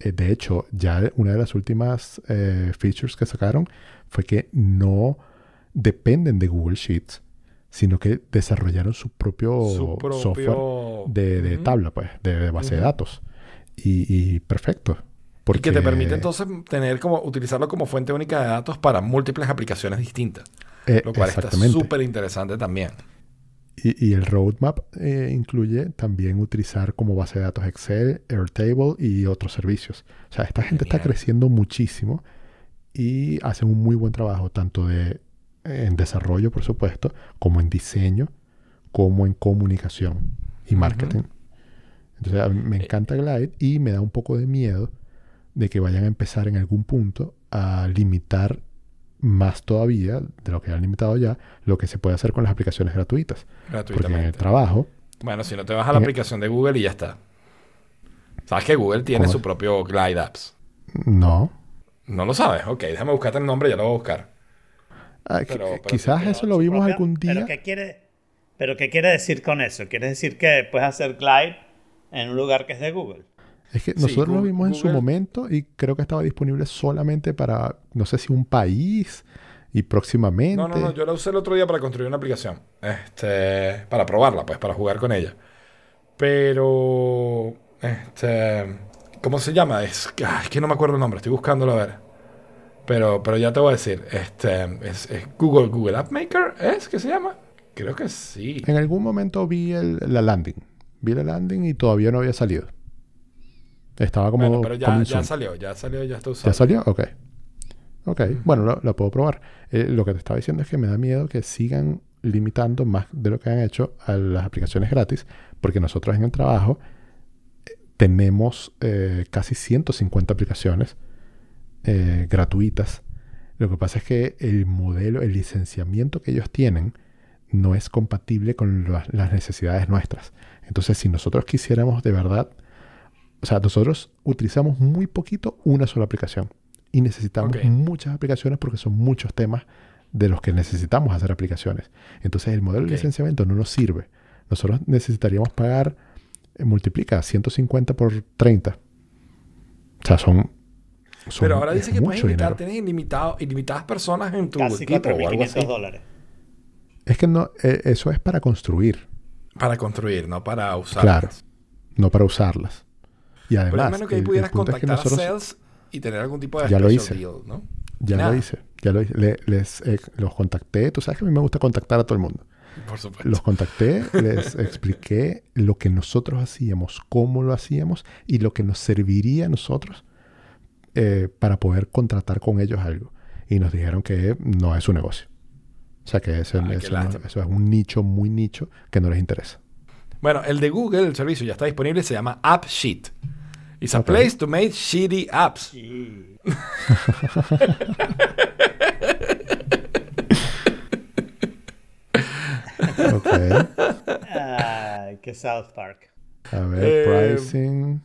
Eh, de hecho, ya una de las últimas eh, features que sacaron fue que no dependen de Google Sheets, sino que desarrollaron su propio, software de, tabla, pues, de, base de datos. y perfecto. Porque... que te permite entonces tener como, utilizarlo como fuente única de datos para múltiples aplicaciones distintas. Eh, lo cual está súper interesante también. Y, el roadmap eh, incluye también utilizar como base de datos Excel, Airtable y otros servicios. O sea, esta gente está creciendo muchísimo y hacen un muy buen trabajo, tanto de, en desarrollo, por supuesto, como en diseño, como en comunicación y marketing. Entonces, me eh, encanta Glide y me da un poco de miedo de que vayan a empezar en algún punto a limitar más todavía de lo que han limitado ya lo que se puede hacer con las aplicaciones gratuitas. Porque en el trabajo... Bueno, si no te vas a la aplicación de Google y ya está. ¿Sabes que Google tiene su propio Glide Apps? No. No lo sabes. Ok, déjame buscarte el nombre, ya lo voy a buscar. Ah, quizás eso lo vimos algún día. ¿pero qué, quiere, ¿Pero qué quiere decir con eso? ¿Quiere decir que puedes hacer Glide en un lugar que es de Google. Es que Sí, nosotros lo Google- vimos en su momento y creo que estaba disponible solamente para, no sé si un país y próximamente. No, no, no, yo la usé el otro día para construir una aplicación. Este, para probarla, pues, para jugar con ella. Pero, este, ¿cómo se llama? Es, que- es que no me acuerdo el nombre, estoy buscándolo a ver. Pero, pero ya te voy a decir, este, es, es Google, Google App Maker, ¿es que se llama? Creo que sí. En algún momento vi el- la landing. Vi la landing y todavía no había salido. Estaba como. Bueno, pero ya, ya salió, ya salió, ya está ¿Ya usado. salió? Ok. Ok. Bueno, lo, lo puedo probar. Eh, lo que te estaba diciendo es que me da miedo que sigan limitando más de lo que han hecho a las aplicaciones gratis, porque nosotros en el trabajo eh, tenemos eh, casi 150 aplicaciones eh, gratuitas. Lo que pasa es que el modelo, el licenciamiento que ellos tienen no es compatible con las- las necesidades nuestras. Entonces, si nosotros quisiéramos de verdad, o sea, nosotros utilizamos muy poquito una sola aplicación y necesitamos muchas aplicaciones porque son muchos temas de los que necesitamos hacer aplicaciones. Entonces, el modelo de licenciamiento no nos sirve. Nosotros necesitaríamos pagar, eh, multiplica 150 por 30. O sea, son. son- Pero ahora dice que puedes invitar, tienes ilimitado, ilimitadas personas en tu Casi equipo o algo así. 4.500 dólares. Es que no, eh, eso es para construir, Para construir, no para usar. claro, no para usarlas. Y Pero además, al menos que ahí pudieras punto es que contactar nosotros- a sales y tener algún tipo de Ya lo hice. deal, ¿no? Ya Nada. lo hice, ya lo hice. Le- les, eh, los contacté. Tú sabes que a mí me gusta contactar a todo el mundo. Por supuesto. Los contacté, les expliqué lo que nosotros hacíamos, cómo lo hacíamos y lo que nos serviría a nosotros eh, para poder contratar con ellos algo. Y nos dijeron que no es su negocio. O sea que eso, no- lástima. eso es un nicho muy nicho que no les interesa. Bueno, el de Google, el servicio ya está disponible, se llama AppSheet. It's a place to make shitty apps. Y Ok. Ay, que South Park. A ver, Eh, pricing.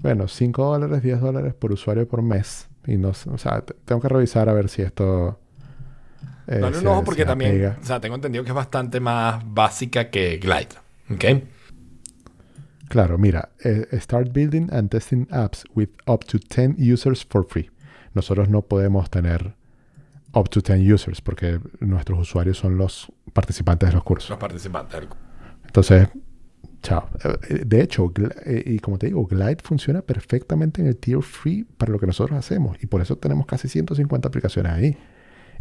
Bueno, 5 dólares, 10 dólares por usuario por mes. Y no sé, o sea, te- tengo que revisar a ver si esto. eh, Dale un ojo porque también, o sea, tengo entendido que es bastante más básica que Glide. ¿Ok? Claro, mira, eh, start building and testing apps with up to 10 users for free. Nosotros no podemos tener up to 10 users porque nuestros usuarios son los participantes de los cursos. Los participantes. del- Entonces, chao. Eh, De hecho, eh, y como te digo, Glide funciona perfectamente en el tier free para lo que nosotros hacemos. Y por eso tenemos casi 150 aplicaciones ahí.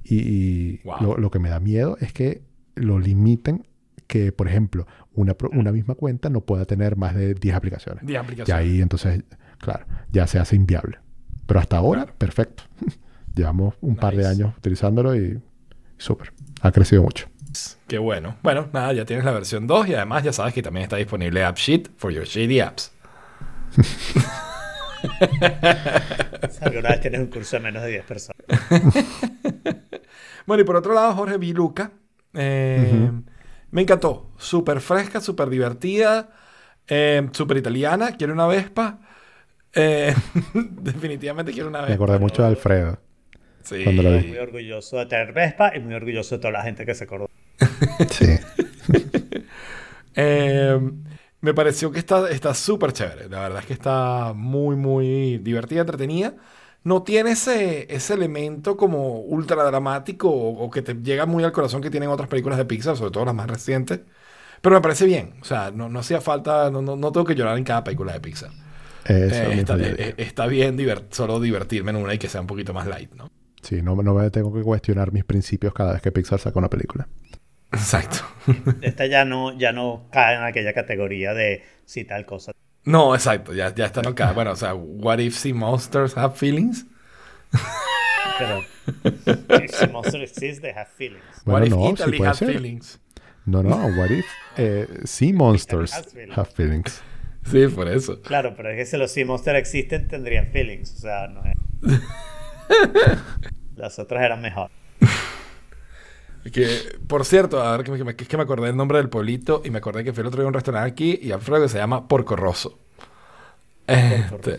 Y, y Wow. lo, lo que me da miedo es que lo limiten, que por ejemplo, una, una misma cuenta no pueda tener más de 10 aplicaciones. 10 Y aplicaciones. ahí entonces, claro, ya se hace inviable. Pero hasta ahora, Claro. perfecto. Llevamos un par de años utilizándolo y súper. Ha crecido mucho. Qué bueno. Bueno, nada, ya tienes la versión 2 y además ya sabes que también está disponible AppSheet for your shitty apps. Alguna vez tienes un curso de menos de 10 personas. Bueno, y por otro lado, Jorge Viluca. eh, Me encantó. Súper fresca, súper divertida, eh, súper italiana. Quiero una Vespa. Eh, definitivamente quiero una Vespa. Me acordé mucho de Alfredo. Sí. cuando lo vi. Muy orgulloso de tener Vespa y muy orgulloso de toda la gente que se acordó. Sí. Eh, me pareció que está está súper chévere. La verdad es que está muy, muy divertida, entretenida. No tiene ese, ese elemento como ultra dramático o, o que te llega muy al corazón que tienen otras películas de Pixar, sobre todo las más recientes. Pero me parece bien. O sea, no, no hacía falta, no, no, no tengo que llorar en cada película de Pixar. Eso Eh, está, eh, eh, está bien divert- solo divertirme en una y que sea un poquito más light, ¿no? Sí, no, no me tengo que cuestionar mis principios cada vez que Pixar saca una película. Exacto. Esta ya no, ya no cae en aquella categoría de si tal cosa. No, exacto. Ya, ya está no cae. Bueno, o sea, what if sea monsters have feelings? Pero if the monster exists, they have feelings. Bueno, what if no, Italy ser. feelings? No, no, what if eh, sea monsters feelings. have feelings? Sí, por eso. Claro, pero es que si los Sea Monster existen, tendrían feelings. O sea, no es. Las otras eran mejor. Que, por cierto, a ver, que, me- que es que me acordé del nombre del pueblito y me acordé que fui el otro día a un restaurante aquí y Alfredo que se llama Porco Rosso. Este,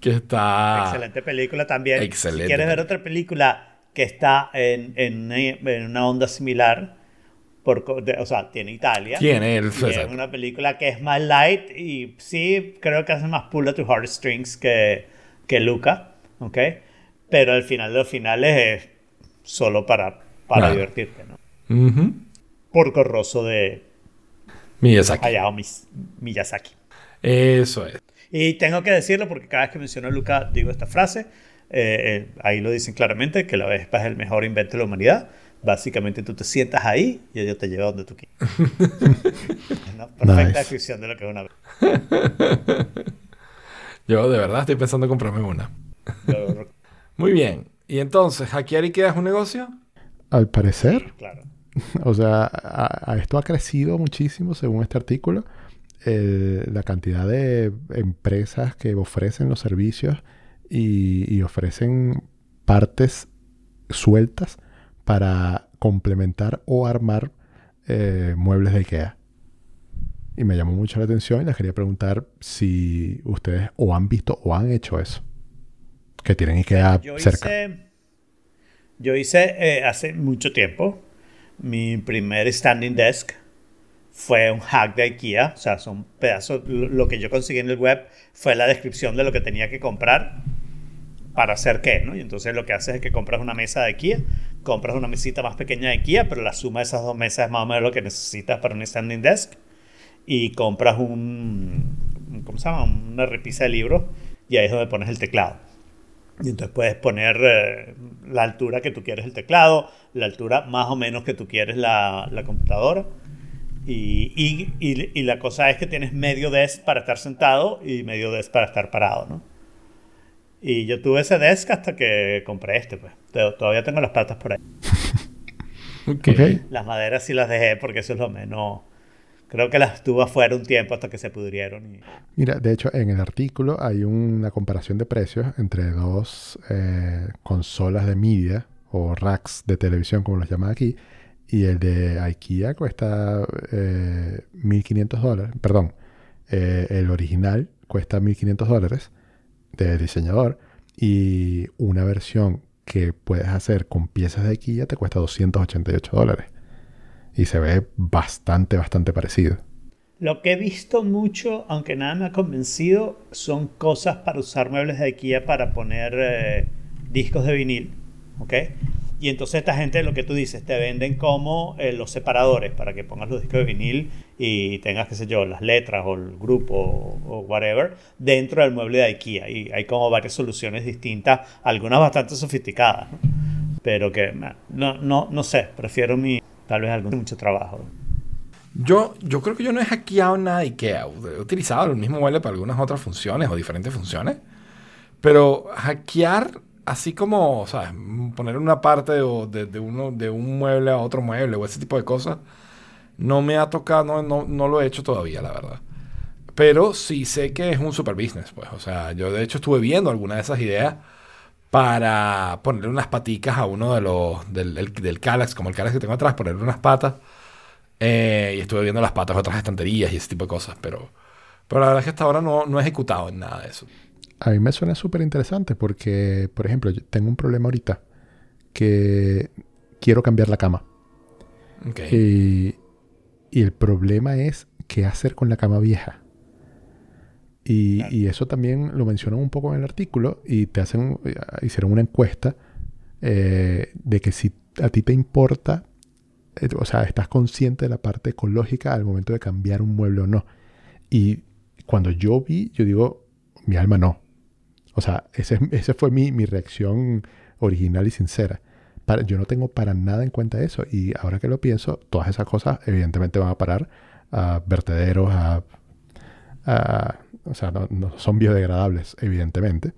que está... Excelente película también. Excelente Si quieres ver otra película que está en, en una- en una onda similar, Por, de- o sea, tiene Italia. Tiene el- es una película que es más light y sí, creo que hace más pull at your heartstrings que, que Luca, ¿ok? Pero al final de los finales es solo para, para Claro. divertirte, ¿no? Ujú. Porco Rosso de Miyazaki. Hayao Miyazaki. Eso es. Y tengo que decirlo porque cada vez que menciono a Luca digo esta frase. eh, eh, ahí lo dicen claramente, que la Vespa es el mejor invento de la humanidad. Básicamente tú te sientas ahí y ella te lleva donde tú quieras. Una perfecta Nice. descripción de lo que es una Vespa. Yo de verdad estoy pensando en comprarme una. Muy bien. Y entonces, ¿hackear IKEA es un negocio? Al parecer, Claro. o sea, a, a esto ha crecido muchísimo según este artículo. el- la cantidad de empresas que ofrecen los servicios y, y ofrecen partes sueltas para complementar o armar eh, muebles de IKEA. Y me llamó mucho la atención y les quería preguntar si ustedes o han visto o han hecho eso. Que tienen IKEA Yo cerca. hice, yo hice eh, hace mucho tiempo mi primer standing desk fue un hack de IKEA, o sea, son pedazos, lo que yo conseguí en el web fue la descripción de lo que tenía que comprar para hacer qué, ¿no? Y entonces lo que haces es que compras una mesa de IKEA, compras una mesita más pequeña de IKEA, pero la suma de esas dos mesas es más o menos lo que necesitas para un standing desk y compras un, ¿cómo se llama? Una repisa de libros y ahí es donde pones el teclado. Y entonces puedes poner eh, la altura que tú quieres el teclado, la altura más o menos que tú quieres la, la computadora. Y, y- y- y la cosa es que tienes medio desk para estar sentado y medio desk para estar parado, ¿no? Y yo tuve ese desk hasta que compré este, pues. Todavía tengo las patas por ahí. Las maderas sí las dejé porque eso es lo menos... Creo que las tuve afuera un tiempo hasta que se pudrieron. Y... Mira, de hecho, en el artículo hay una comparación de precios entre dos eh, consolas de media o racks de televisión, como los llaman aquí, y el de IKEA cuesta eh, 1.500 dólares. Perdón, eh, el original cuesta 1.500 dólares de diseñador y una versión que puedes hacer con piezas de IKEA te cuesta 288 dólares. Y se ve bastante, bastante parecido. Lo que he visto mucho, aunque nada me ha convencido, son cosas para usar muebles de IKEA para poner eh, discos de vinil. ¿Ok? Y entonces esta gente, lo que tú dices, te venden como eh, los separadores para que pongas los discos de vinil y tengas, qué sé yo, las letras o el grupo o, o whatever dentro del mueble de IKEA. Y hay como varias soluciones distintas, algunas bastante sofisticadas, ¿no? Pero que no, no, no sé, prefiero mi, tal vez algo mucho trabajo. Yo, yo creo que yo no he hackeado nada de IKEA. He utilizado el mismo mueble para algunas otras funciones o diferentes funciones. Pero hackear, así como, ¿sabes? Poner una parte de, de- de uno, de un mueble a otro mueble o ese tipo de cosas, no me ha tocado, no, no, no lo he hecho todavía, la verdad. Pero sí sé que es un super business, pues. O sea, yo de hecho estuve viendo alguna de esas ideas para ponerle unas paticas a uno de los, del, del, del Kallax, como el Kallax que tengo atrás, ponerle unas patas. Eh, y estuve viendo las patas de otras estanterías y ese tipo de cosas, pero, pero la verdad es que hasta ahora no, no he ejecutado en nada de eso. A mí me suena súper interesante porque, por ejemplo, yo tengo un problema ahorita que quiero cambiar la cama. Y, y el problema es qué hacer con la cama vieja. Y, Claro. y eso también lo mencionan un poco en el artículo y te hacen, eh, hicieron una encuesta eh, de que si a ti te importa, eh, o sea, estás consciente de la parte ecológica al momento de cambiar un mueble o no. Y cuando yo vi, yo digo, mi alma no. O sea, ese, ese fue mi, mi reacción original y sincera. Para- yo no tengo para nada en cuenta eso. Y ahora que lo pienso, todas esas cosas evidentemente van a parar a vertederos, a... a- o sea, no, no son biodegradables, evidentemente.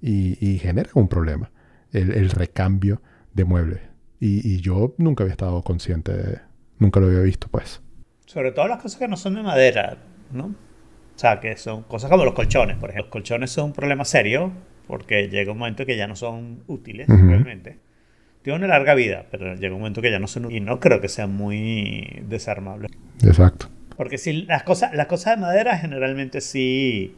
Y, y genera un problema el, el recambio de muebles. Y, y yo nunca había estado consciente, de- nunca lo había visto, pues. Sobre todo las cosas que no son de madera, ¿no? O sea, que son cosas como los colchones, por ejemplo. Los colchones son un problema serio porque llega un momento que ya no son útiles realmente. Tienen una larga vida, pero llega un momento que ya no son útiles. Y no creo que sean muy desarmables. Exacto. Porque si las cosas, las cosas de madera generalmente sí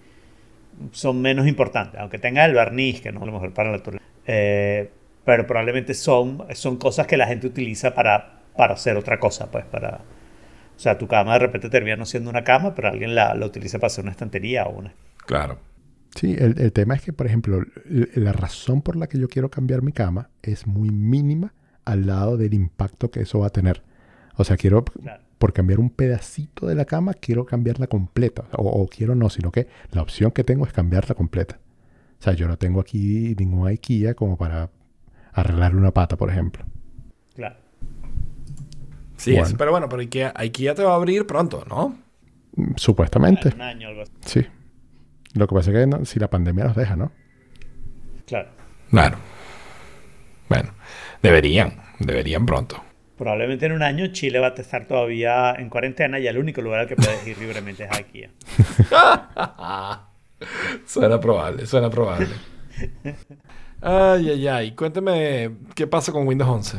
son menos importantes, aunque tenga el barniz, que no es lo mejor para la naturaleza. Eh, pero probablemente son, son cosas que la gente utiliza para, para hacer otra cosa, pues para... O sea, tu cama de repente termina no siendo una cama, pero alguien la, la utiliza para hacer una estantería o una... Claro. Sí, el, el tema es que, por ejemplo, la razón por la que yo quiero cambiar mi cama es muy mínima al lado del impacto que eso va a tener. O sea, quiero, Claro. Por cambiar un pedacito de la cama, quiero cambiarla completa. O, o quiero no, sino que la opción que tengo es cambiarla completa. O sea, yo no tengo aquí ningún IKEA como para arreglarle una pata, por ejemplo. Claro. Sí, Bueno. es- pero bueno, pero IKEA, IKEA te va a abrir pronto, ¿no? Mm, Supuestamente, Un año o algo así. sí. Lo que pasa es que no- si la pandemia nos deja, ¿no? Claro. Claro. Bueno, deberían, deberían pronto. Probablemente en un año Chile va a estar todavía en cuarentena y el único lugar al que puedes ir libremente es a IKEA. Suena probable, suena probable. Ay, ay, ay. Cuéntame qué pasa con Windows 11.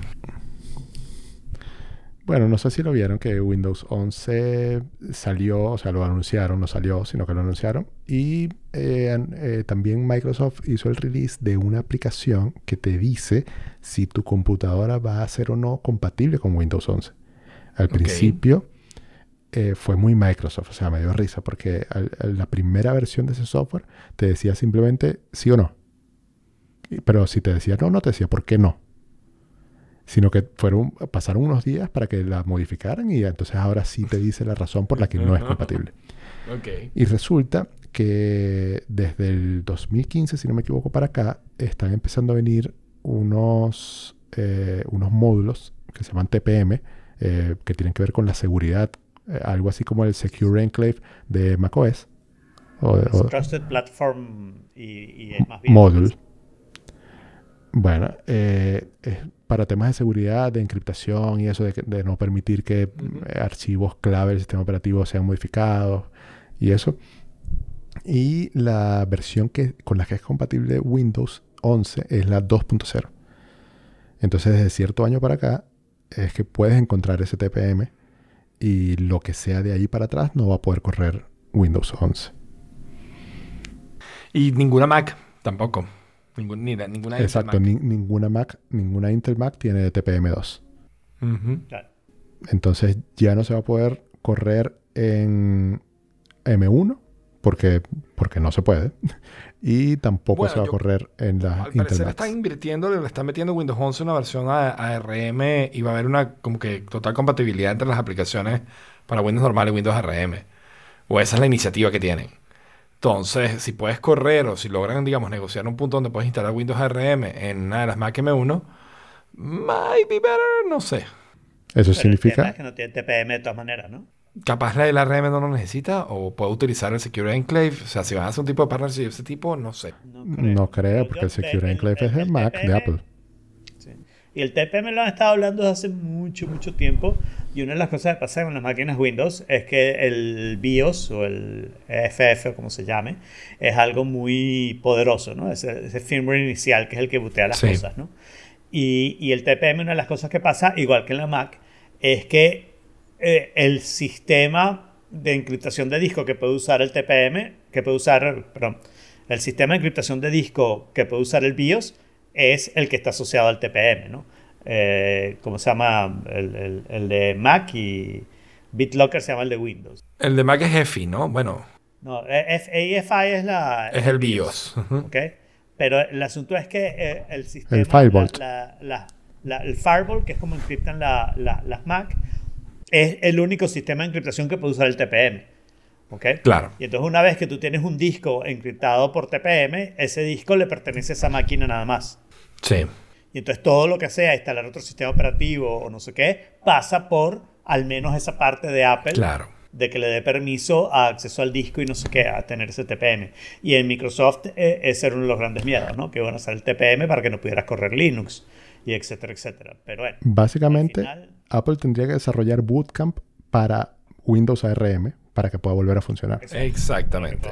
Bueno, no sé si lo vieron que Windows 11 salió, o sea, lo anunciaron, no salió, sino que lo anunciaron. Y eh, eh, también Microsoft hizo el release de una aplicación que te dice si tu computadora va a ser o no compatible con Windows 11. Al principio eh, fue muy Microsoft, o sea, me dio risa porque al- al- la primera versión de ese software te decía simplemente sí o no. Pero si te decía no, no te decía por qué no sino que fueron pasaron unos días para que la modificaran y entonces ahora sí te dice la razón por la que no es compatible. Y resulta que desde el 2015, si no me equivoco, para acá, están empezando a venir unos, eh, unos módulos que se llaman TPM, eh, que tienen que ver con la seguridad, eh, algo así como el Secure Enclave de macOS. O, o- Trusted Platform y, y es más bien. Module. Bueno, eh, es para temas de seguridad, de encriptación y eso de, de no permitir que eh, archivos clave del sistema operativo sean modificados y eso. Y la versión que, con la que es compatible Windows 11 es la 2.0. Entonces, desde cierto año para acá, es que puedes encontrar ese TPM y lo que sea de ahí para atrás no va a poder correr Windows 11. Y ninguna Mac tampoco. Ningún- ni la- ninguna Intel Exacto, Mac. ni- ninguna Mac, ninguna Intel Mac tiene TPM2. Ujú. Claro. Entonces ya no se va a poder correr en M1 porque, porque no se puede. Y tampoco Bueno, se va yo- a correr en las Al Intel parecer están invirtiendo, le están metiendo Windows 11 una versión a, a ARM y va a haber una como que total compatibilidad entre las aplicaciones para Windows normal y Windows ARM. O esa es la iniciativa que tienen. Entonces, si puedes correr o si logran, digamos, negociar un punto donde puedes instalar Windows ARM en una de las Mac M1, might be better, no sé. Eso Pero el tema significa... es que no tiene TPM de todas maneras, ¿no? Capaz la del ARM no lo necesita o puede utilizar el Secure Enclave. O sea, si van a hacer un tipo de partnership de ese tipo, no sé. No creo, porque el Secure Enclave es el Mac, de Apple. Y el TPM lo han estado hablando desde hace mucho, mucho tiempo. Y una de las cosas que pasa con las máquinas Windows es que el BIOS o el FF, o como se llame, es algo muy poderoso, ¿no? Ese, ese firmware inicial que es el que butea las Sí. cosas, ¿no? Y, y el TPM, una de las cosas que pasa, igual que en la Mac, es que eh, el sistema de encriptación de disco que puede usar el TPM, que puede usar, perdón, el sistema de encriptación de disco que puede usar el BIOS es el que está asociado al TPM, ¿no? Eh, ¿Cómo se llama? El, el- el de Mac y BitLocker se llama el de Windows. El de Mac es EFI, ¿no? Bueno, No, AFI es la... es el BIOS. Ujú. ¿ok? Pero el asunto es que eh, el sistema... El Firebolt. la- la- la- el Firebolt, que es como encriptan la- la- las Mac, es el único sistema de encriptación que puede usar el TPM. ¿Ok? Claro. Y entonces una vez que tú tienes un disco encriptado por TPM, ese disco le pertenece a esa máquina nada más. Sí. Y entonces todo lo que sea instalar otro sistema operativo o no sé qué, pasa por al menos esa parte de Apple Claro. de que le dé permiso a acceso al disco y no sé qué, a tener ese TPM. Y en Microsoft eh, ese era uno de los grandes miedos, ¿no? Que iban a usar el TPM para que no pudieras correr Linux y etcétera, etcétera. Pero bueno, Básicamente, final- Apple tendría que desarrollar Bootcamp para Windows ARM para que pueda volver a funcionar. Exactamente.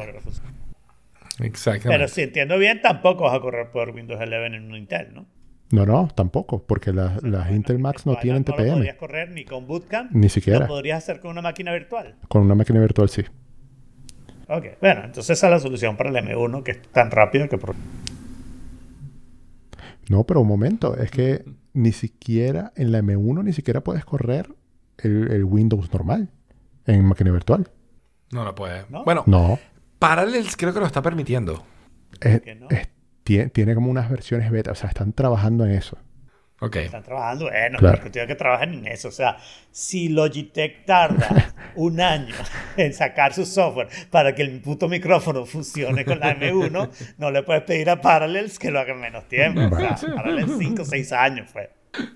Exactamente. Pero si entiendo bien, tampoco vas a correr por Windows 11 en un Intel, ¿no? No, no, tampoco, porque las, las Intel Macs no tienen No lo TPM. podrías correr ni con Bootcamp, Ni siquiera. Lo podrías hacer con una máquina virtual. Con una máquina virtual sí. Ok, bueno, entonces esa es la solución para el M1, que es tan rápido que... por- No, pero un momento, es que ni siquiera en la M1 ni siquiera puedes correr el, el Windows normal en máquina virtual. No lo puede. ¿No? Bueno, No. Parallels creo que lo está permitiendo. Es- qué no? es- tie- tiene como unas versiones beta, o sea, están trabajando en eso. Ok. Están trabajando, bueno, Claro. pero cuestión que trabajen en eso. O sea, si Logitech tarda un año en sacar su software para que el puto micrófono funcione con la M1, no le puedes pedir a Parallels que lo haga en menos tiempo. O sea, Parallels 5 o 6 años fue.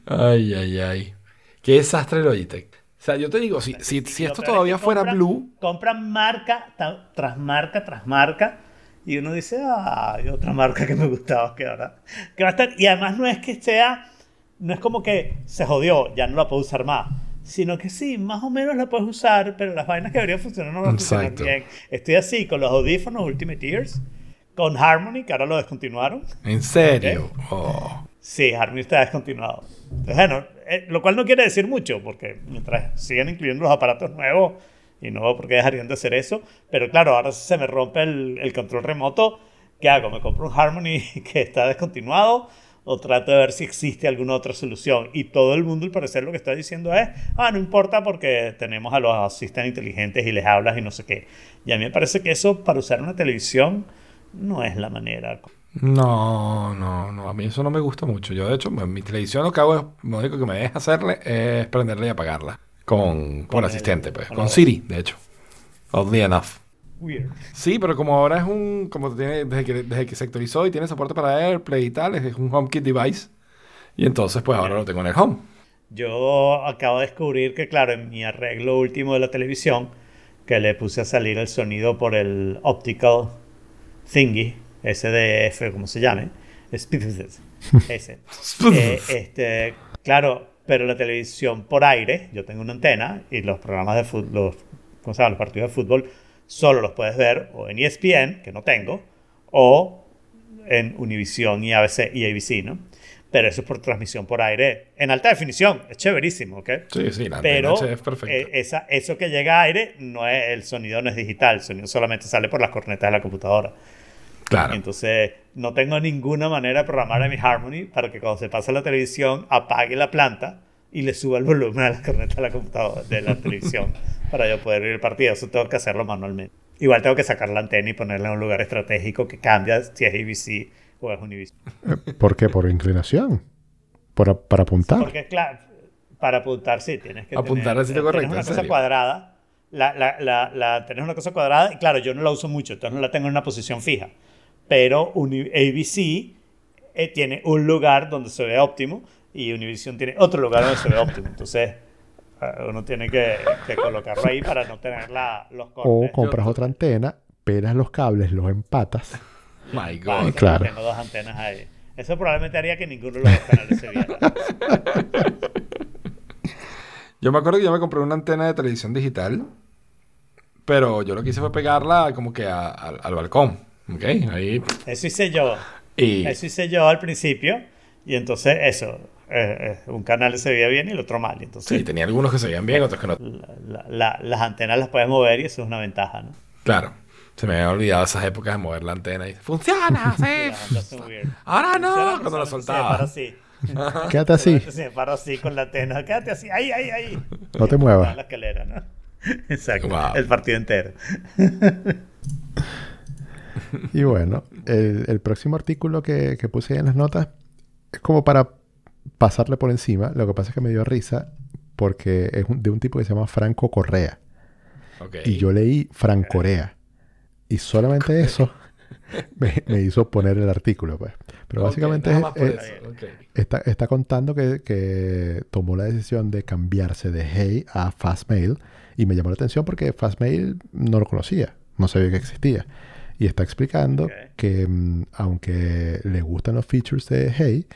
Ay, ay, ay. Qué desastre Logitech. O sea, yo te digo, si, si, si esto es todavía que fuera Blue, Compran marca tras marca tras marca. Y uno dice, ah, hay otra marca que me gustaba que ahora. Que va a estar. Y además no es que sea. No es como que se jodió, ya no la puedo usar más. Sino que sí, más o menos la puedes usar, pero las vainas que deberían funcionar no van a funcionar bien. Estoy así con los audífonos Ultimate Ears, con Harmony, que ahora lo descontinuaron. en serio. Oh. Sí, Harmony está descontinuado. Bueno, eh, lo cual no quiere decir mucho, porque mientras sigan incluyendo los aparatos nuevos, y no veo por qué dejarían de hacer eso, pero claro, ahora si se me rompe el, el control remoto, ¿qué hago? ¿Me compro un Harmony que está descontinuado? ¿O trato de ver si existe alguna otra solución? Y todo el mundo, al parecer, lo que está diciendo es, ah, no importa porque tenemos a los asistentes inteligentes y les hablas y no sé qué. Y a mí me parece que eso, para usar una televisión, no es la manera. No, no, no. A mí eso no me gusta mucho. Yo, de hecho, en mi televisión lo que hago es, lo único que me deja hacerle es prenderla y apagarla. Con, el- asistente, pues. con Siri, de hecho. Oddly enough. Weird. Sí, pero como ahora es un. Como tiene, desde que, desde que se actualizó y tiene soporte para AirPlay y tal, es un HomeKit device. Y entonces, pues ahora lo tengo en el home. Yo acabo de descubrir que, claro, en mi arreglo último de la televisión, que le puse a salir el sonido por el optical thingy, SDF, como se llame, ese. Eh, este, claro, pero la televisión por aire, yo tengo una antena y los programas de fútbol, los, ¿cómo se llama? los partidos de fútbol, solo los puedes ver o en ESPN, que no tengo, o en Univision y ABC y ABC, ¿no? Pero eso es por transmisión por aire en alta definición, es chéverísimo, ¿ok? Sí, sí, la Pero es perfecta. eh, esa, eso que llega a aire, no es, el sonido no es digital, el sonido solamente sale por las cornetas de la computadora. Claro. Entonces, no tengo ninguna manera de programar a mi Harmony para que cuando se pase a la televisión apague la planta y le suba el volumen a la corneta de la computadora, de la televisión, para yo poder ver el partido. Eso tengo que hacerlo manualmente. Igual tengo que sacar la antena y ponerla en un lugar estratégico que cambia si es ABC o es Univision. Eh, ¿Por qué? Por inclinación. Por, para apuntar. Porque, claro, para apuntar, sí, tienes que Apuntar tener, al sitio tienes correcto, una ¿en cosa serio? cuadrada. La, la, la, la- tenés una cosa cuadrada y claro, yo no la uso mucho, entonces no la tengo en una posición fija. Pero ABC eh, tiene un lugar donde se ve óptimo y Univision tiene otro lugar donde se ve óptimo. Entonces, eh, uno tiene que, que colocarlo ahí para no tener la, los O cortes. compras otra antena, pelas los cables, los empatas. My Vale, God. claro. Tengo dos antenas ahí. Eso probablemente haría que ninguno de los canales se viera. Yo me acuerdo que yo me compré una antena de televisión digital, pero yo lo que hice fue pegarla como que a- al balcón. ¿Ok? Ahí. Eso hice yo. Y. Eso hice yo al principio. Y entonces eso, eh, eh, un canal se veía bien y el otro mal. Entonces Sí, tenía algunos que se veían bien, otros que no. la- la- las antenas las puedes mover y eso es una ventaja, ¿no? Claro. Se me había olvidado esas épocas de mover la antena y. ¡Funciona! ¡Sí! Ahora no, Funciona cuando la soltaba. paro así. Quédate así, Si me paro así con la antena, quédate así, ahí, ahí, ahí. no te muevas. la escalera, ¿no? Exacto. Wow. El partido entero. Y bueno, el, el próximo artículo que, que puse ahí en las notas es como para pasarle por encima. Lo que pasa es que me dio risa porque es un- de un tipo que se llama Franco Correa. Y yo leí Francorea. Y solamente eso me, me hizo poner el artículo, pues. Pero básicamente es- es- está contando que, que tomó la decisión de cambiarse de Hey a Fastmail. Y me llamó la atención porque Fastmail no lo conocía, no sabía que existía. Y está explicando que mm, aunque le gustan los features de Hey,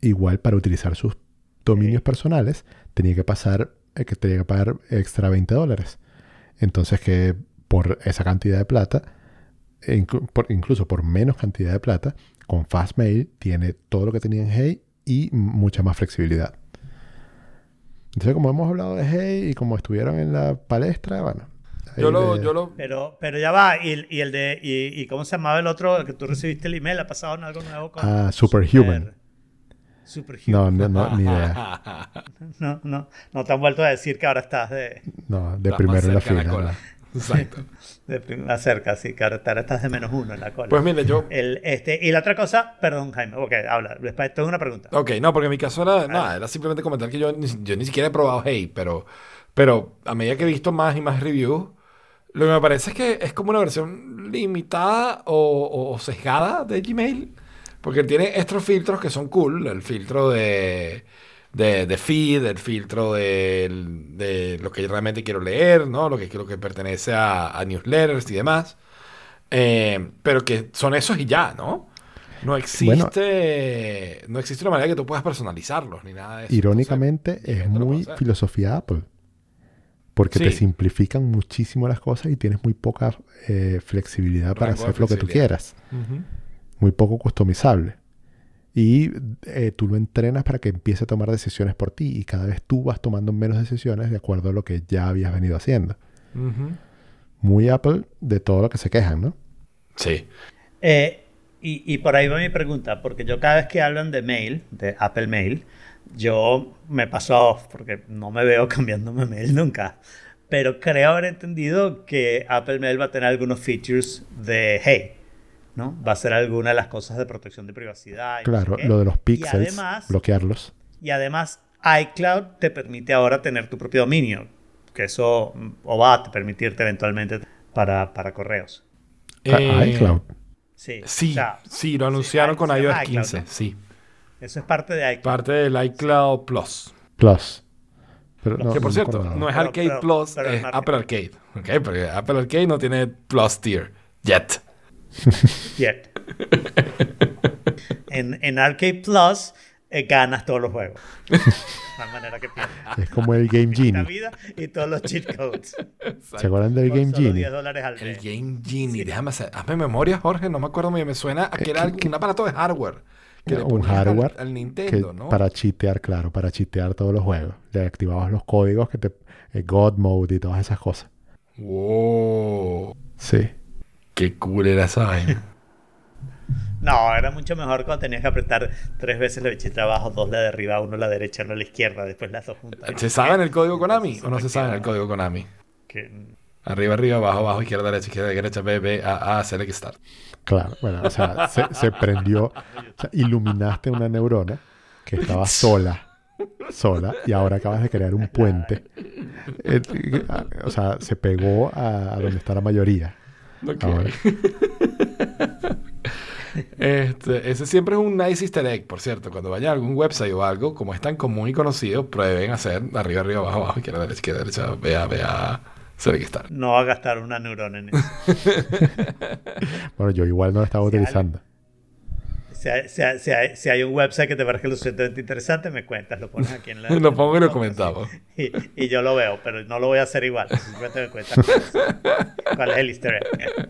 igual para utilizar sus dominios personales tenía que pasar, eh, que tenía que pagar extra 20 dólares. Entonces que por esa cantidad de plata, inclu- por- incluso por menos cantidad de plata, con Fastmail tiene todo lo que tenía en Hey y mucha más flexibilidad. Entonces, como hemos hablado de Hey y como estuvieron en la palestra, bueno. Yo lo, yo lo. Pero, pero ya va, y, y el de, y, y cómo se llamaba el otro que tú recibiste el email, ha pasado en algo nuevo con Ah, Superhuman. Superhuman. No, no, no, ni idea. No, no, no te han vuelto a decir que ahora estás de, No, de Estás primero en la fila. cola. Exacto. de prim- más cerca, sí, que ahora estás de menos uno en la cola. Pues mire, yo. El, este, y la otra cosa, perdón, Jaime, ok, habla, después tengo una pregunta. Ok, no, porque en mi caso era nada, era simplemente comentar que yo ni, yo ni siquiera he probado Hey, pero, pero a medida que he visto más y más reviews, lo que me parece es que es como una versión limitada o, o sesgada de Gmail, porque tiene estos filtros que son cool, el filtro de, de, de feed, el filtro de, de lo que realmente quiero leer, ¿no? Lo que, lo que pertenece a, a newsletters y demás. Eh, pero que son esos y ya, ¿no? No existe, no existe una manera que tú puedas personalizarlos ni nada de eso. Irónicamente, Entonces, es muy filosofía Apple. Porque te simplifican muchísimo las cosas y tienes muy poca eh, flexibilidad para Rango hacer lo que tú quieras. Muy poco customizable. Y eh, tú lo entrenas para que empiece a tomar decisiones por ti y cada vez tú vas tomando menos decisiones de acuerdo a lo que ya habías venido haciendo. Muy Apple de todo lo que se quejan, ¿no? Sí. Eh, y, y por ahí va mi pregunta, porque yo cada vez que hablan de mail, de Apple Mail, yo me paso a off, porque no me veo cambiándome mail nunca. Pero creo haber entendido que Apple Mail va a tener algunos features de Hey, ¿no? Va a ser alguna de las cosas de protección de privacidad. y no sé Claro, lo de los Y pixels, además, bloquearlos. y además, iCloud te permite ahora tener tu propio dominio, que eso o va a permitirte eventualmente para, para correos. Eh, iCloud. Sí, Sí, o sea, sí, lo anunciaron sí, con iOS iCloud, 15, ¿no? sí. Eso es parte de iCloud. Parte del iCloud Plus. Plus. Pero no, que por no cierto, no es Arcade pero- Plus, pero es. Apple Arcade. ¿Ok? Porque Apple Arcade no tiene Plus tier. Yet. Yet. en, en Arcade Plus eh, ganas todos los juegos. De tal manera que pierdes Es como el Game la Genie. vida y todos los cheat codes. ¿Se acuerdan del Game Genie? 10 dólares al El. Game Genie. Déjame hacer. Hazme memoria, Jorge. No me acuerdo muy bien. Me suena a que era un aparato de hardware. Que le un al- hardware al, que Nintendo, ¿no? para chitear, claro, para chitear todos los juegos. Le activabas los códigos que te... eh, God Mode y todas esas cosas. Wow. Sí. Qué cool era esa vaina. No, era mucho mejor cuando tenías que apretar tres veces la bichita abajo, dos la de arriba, uno la derecha, uno la izquierda, después las dos juntas. ¿Se sabe en el código Konami o no se sabe en el código Konami? Que- Arriba, arriba, abajo, abajo, izquierda, derecha, izquierda, derecha, B, B, A, A, select start. Claro, bueno, o sea, se, se prendió, o sea, iluminaste una neurona que estaba sola, sola, y ahora acabas de crear un puente. Eh, o sea, se pegó a, a donde está la mayoría. Ok. Ahora. Este, ese siempre es un nice easter egg, por cierto. Cuando vayan a algún website o algo, como es tan común y conocido, prueben hacer arriba, arriba, abajo, abajo, izquierda, derecha, izquierda, derecha, B, A, B, A, select start. No va a gastar una neurona en eso. Bueno, yo igual no lo estaba Si utilizando. Si hay, si hay- si hay- si hay un website que te parezca lo suficientemente interesante, me cuentas, lo pones aquí en la. Lo pongo y lo comentamos. Y, y yo lo veo, pero no lo voy a hacer igual. Simplemente me cuentas cuál es el easter egg.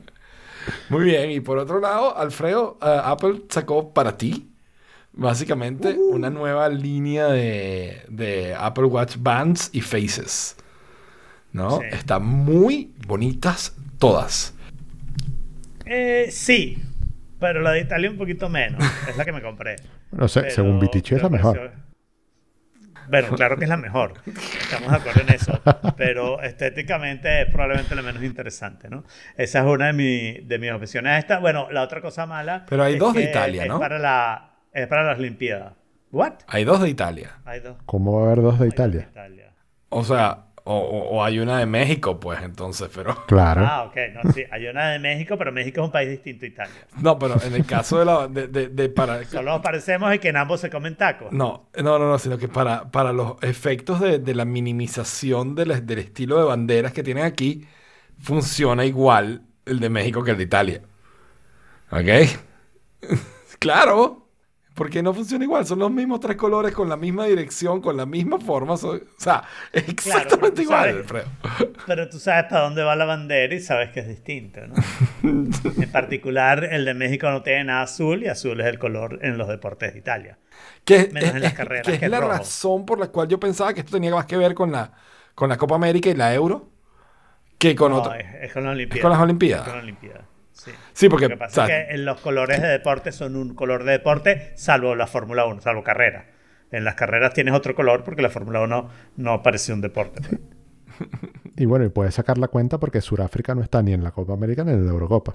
Muy bien, y por otro lado, Alfredo, eh, Apple sacó para ti, básicamente, una nueva línea de, de Apple Watch Bands y Faces. ¿No? Sí. Están muy bonitas todas. Eh, sí, pero la de Italia un poquito menos. Es la que me compré. No sé, Pero- según Vitichi es la mejor. Bueno, claro que es la mejor. Estamos de acuerdo en eso. Pero estéticamente es probablemente la menos interesante, ¿no? Esa es una de, mi- de mis opciones. Esta, bueno, la otra cosa mala. Pero hay es dos de Italia, es ¿no? Para la, es para las Olimpiadas. ¿What? Hay dos de Italia. Hay dos. ¿Cómo va a haber dos de hay dos Italia? Italia. O sea, o, o- o hay una de México, pues entonces, pero... Claro. Ah, ok. No, sí. Hay una de México, pero México es un país distinto a Italia. No, pero en el caso de la... De, de- de para... Solo nos parecemos y que en ambos se comen tacos. No, no, no, no, sino que para, para los efectos de, de la minimización del, del estilo de banderas que tienen aquí, funciona igual el de México que el de Italia. ¿Ok? claro. ¿Por qué no funciona igual? Son los mismos tres colores con la misma dirección, con la misma forma. o sea, exactamente igual, sabes. Alfredo. Pero tú sabes para dónde va la bandera y sabes que es distinto, ¿no? en particular, el de México no tiene nada azul y azul es el color en los deportes de Italia. Que, Menos es, en las carreras, que es que la rojo. razón por la cual yo pensaba que esto tenía más que ver con la, con la Copa América y la Euro que con No, otro. es, es con la Olimpiada. con las Olimpiadas. Es con la Olimpiada. Sí. Sí, porque. Lo que pasa o sea, es que en los colores de deporte son un color de deporte, salvo la Fórmula 1, salvo carrera. En las carreras tienes otro color porque la Fórmula 1 no parece un deporte. pues. Y bueno, y puedes sacar la cuenta porque Sudáfrica no está ni en la Copa América ni en la Eurocopa.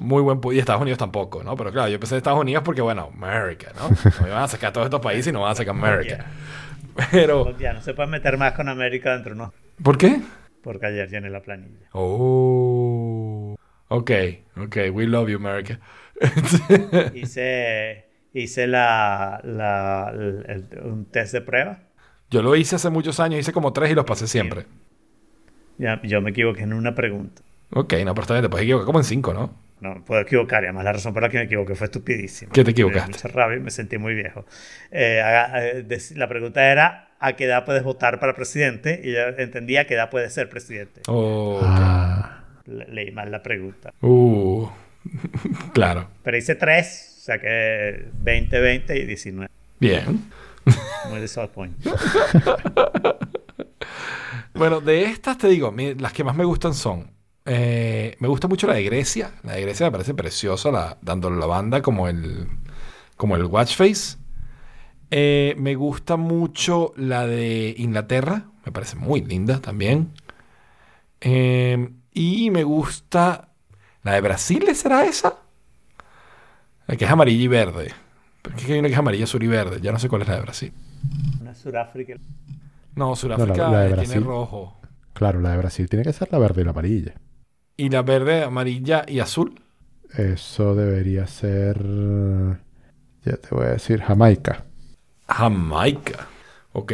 Muy buen pu- Y Estados Unidos tampoco, ¿no? Pero claro, yo pensé en Estados Unidos porque, bueno, América, ¿no? No iban a sacar todos estos países y no van a sacar América. Pero. Ya no se puede meter más con América dentro, ¿no? ¿Por qué? Porque ayer llené la planilla. Oh. Ok, ok. We love you, America. Hice, hice la, la- el- un test de prueba. Yo lo hice hace muchos años, hice como tres y los pasé siempre. Ya, yo me equivoqué en una pregunta. Ok, no, pero está bien, te puedes equivocar como en cinco, ¿no? No, puedo equivocar. Y además la razón por la que me equivoqué fue estupidísima. ¿Qué te Me equivocaste? mucha rabia y me sentí muy viejo. Eh, eh, la pregunta era ¿a qué edad puedes votar para presidente? Y yo entendía a qué edad puedes ser presidente. Oh. Ah, Le- leí mal la pregunta. Uh, claro. Pero hice tres, o sea que 20, 20 y 19. Bien. Muy disappointed. Bueno, de estas te digo, las que más me gustan son. eh, me gusta mucho la de Grecia. La de Grecia me parece preciosa, la, dándole la banda como el, como el watch face. Eh, me gusta mucho la de Inglaterra. Me parece muy linda también. Eh, y me gusta. ¿La de Brasil será esa? La que es amarilla y verde. Porque es que hay una que es amarilla, azul y verde. Ya no sé cuál es la de Brasil. Una Suráfrica. No, Sudáfrica la de eh, tiene Brasil. rojo. claro, la de Brasil tiene que ser la verde y la amarilla. Y la verde, amarilla y azul. Eso debería ser. Ya te voy a decir, Jamaica. Jamaica. Ok.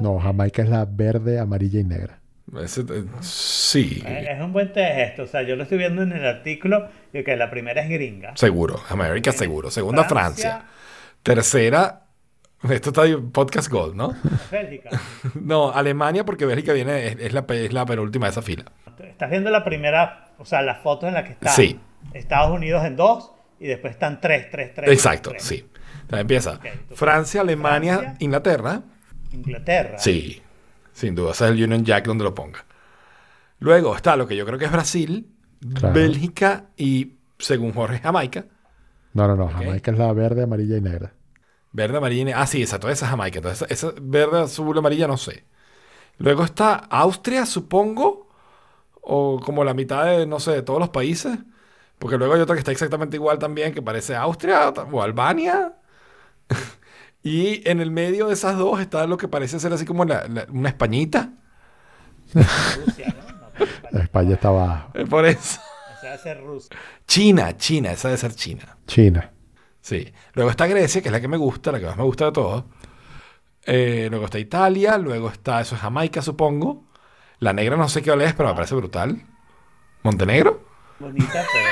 No, Jamaica es la verde, amarilla y negra. Ese, eh, sí. Eh, Es un buen test esto. O sea, yo lo estoy viendo en el artículo y que la primera es gringa. Seguro. América seguro. Segunda Francia. Francia. Tercera. Esto está en podcast gold, ¿no? Bélgica. No, Alemania porque Bélgica viene, es, es la, es la penúltima de esa fila. Estás viendo la primera, o sea, las fotos en las que está Sí. Estados Unidos en dos y después están tres, tres, tres. Exacto, tres. sí. Entonces empieza Francia, Alemania, Francia. Inglaterra. Inglaterra. Sí, sin duda. Ese es el Union Jack donde lo ponga. Luego está lo que yo creo que es Brasil, Claro. Bélgica y, según Jorge, Jamaica. No, no, no. Jamaica es la verde, amarilla y negra. Verde, amarilla. y ne- Ah, sí, exacto. Esa es Jamaica. Entonces, esa, esa verde, azul, amarilla, no sé. Luego está Austria, supongo. O como la mitad de, no sé, de todos los países. Porque luego hay otra que está exactamente igual también, que parece Austria o Albania. Y en el medio de esas dos está lo que parece ser así como la- la- una españita. Rusia, ¿no? España. España está abajo. Eh, Por eso. Esa debe ser Rusia. China, China, esa debe ser China. China. Sí. Luego está Grecia, que es la que me gusta, la que más me gusta de todos. Eh, luego está Italia, luego está, eso es Jamaica, supongo. La negra no sé qué es, pero me parece brutal. ¿Montenegro? Bonita, pero.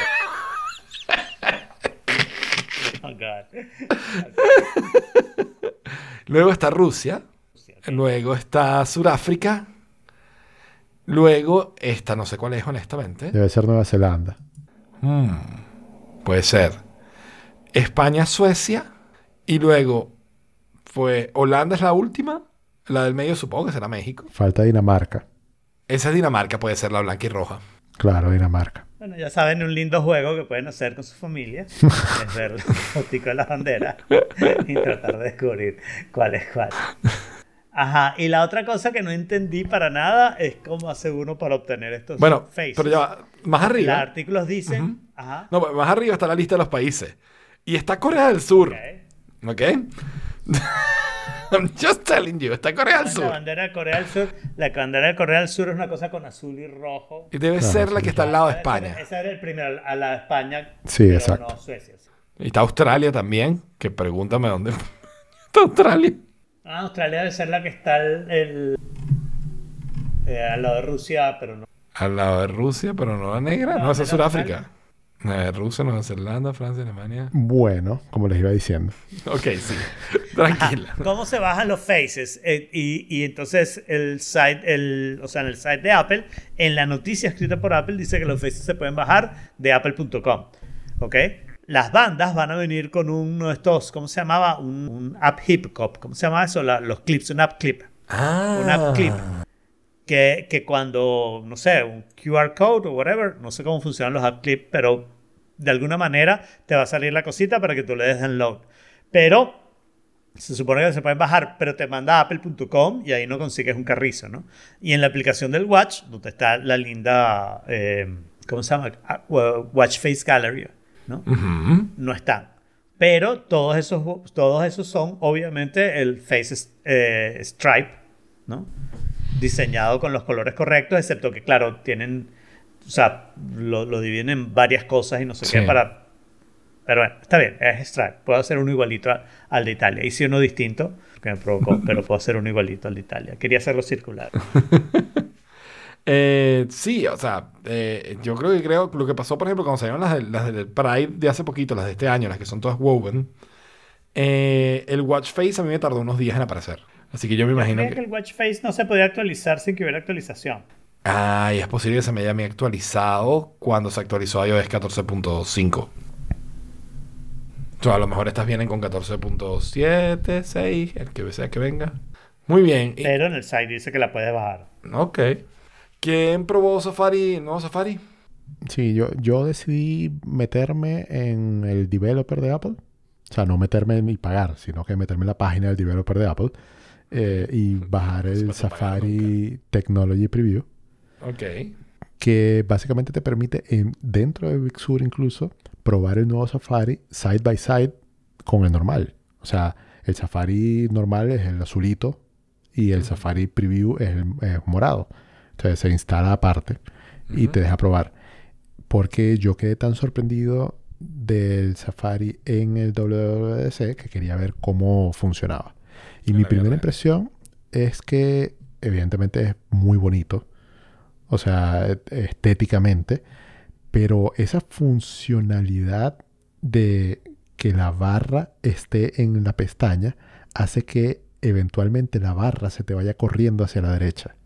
Luego está Rusia. Luego está Sudáfrica. Luego, esta no sé cuál es, honestamente. Debe ser Nueva Zelanda. Puede ser. España, Suecia. Y luego, pues, Holanda es la última. La del medio supongo que será México. Falta Dinamarca. Esa es Dinamarca, puede ser la blanca y roja. Claro, Dinamarca. Bueno, ya saben, un lindo juego que pueden hacer con su familia es ver la fotico de la bandera y tratar de descubrir cuál es cuál. Ajá, y la otra cosa que no entendí para nada es cómo hace uno para obtener estos Bueno, faces. pero ya más Los arriba. artículos dicen, ajá, No, más arriba está la lista de los países. Y está Corea del Sur. ok. ¿Ok? I'm just telling you, está Corea del La Sur. bandera de Corea del Sur, la bandera de Corea del Sur es una cosa con azul y rojo. Y debe Claro, ser la que está al lado de Ese España. Ese era el primero, a la de España. Sí, pero exacto. No Suecia. sí. Y está Australia también, que pregúntame dónde está Australia. Ah, Australia debe ser la que está el, el- eh, al lado de Rusia, pero no. Al lado de Rusia, pero no la negra. No, No, esa es la Sudáfrica. Eh, Rusia, Nueva Zelanda, Francia, Alemania. Bueno, como les iba diciendo. Ok, sí. Tranquila. ¿Cómo se bajan los faces? Eh, y, y entonces el site, el, o sea, en el site de Apple, en la noticia escrita por Apple dice que los faces se pueden bajar de apple.com. ¿Ok? Las bandas van a venir con uno de estos, ¿cómo se llamaba? Un, un app hip hop. ¿Cómo se llama eso? La- los clips, un app clip. Ah. Un app clip. Que, que cuando, no sé, un QR code o whatever, no sé cómo funcionan los app clips, pero de alguna manera te va a salir la cosita para que tú le des download. Pero se supone que se pueden bajar, pero te manda a apple.com y ahí no consigues un carrizo, ¿no? Y en la aplicación del Watch, donde está la linda, eh, ¿cómo se llama? Ah, Watch Face Gallery, ¿no? No están. Pero todos esos, todos esos son, obviamente, el Face eh, Stripe, ¿no? Diseñado con los colores correctos, excepto que, claro, tienen, o sea, lo, lo dividen en varias cosas y no sé Sí. qué para pero bueno, está bien, es Stripe. Puedo hacer uno igualito a- al de Italia. Hice uno distinto, que me provocó, pero puedo hacer uno igualito al de Italia. Quería hacerlo circular. Eh, sí, o sea, eh, yo creo que creo lo que pasó, por ejemplo, cuando salieron las, del- las del Pride de hace poquito, las de este año, las que son todas woven, eh, el watch face a mí me tardó unos días en aparecer. Así que yo me imagino Creía que que... el watch face no se podía actualizar sin que hubiera actualización. Ay, es posible que se me haya actualizado cuando se actualizó iOS 14.5. O sea, a lo mejor estas vienen con 14.7, 6, el que sea que venga. Muy bien. y- Pero en el site dice que la puedes bajar. ok. ¿Quién probó Safari? ¿El nuevo Safari? Sí, yo, yo decidí meterme en el developer de Apple. O sea, no meterme ni pagar, sino que meterme en la página del developer de Apple eh, y bajar el Safari Technology Preview, Ok. que básicamente te permite en- dentro de Big Sur incluso probar el nuevo Safari side by side con el normal. O sea, el Safari normal es el azulito y el Safari Preview es el morado. Entonces se instala aparte y te deja probar. Porque yo quedé tan sorprendido del Safari en el WWDC que quería ver cómo funcionaba. Y En mi primera impresión es que evidentemente es muy bonito. O sea, estéticamente. Pero esa funcionalidad de que la barra esté en la pestaña hace que eventualmente la barra se te vaya corriendo hacia la derecha.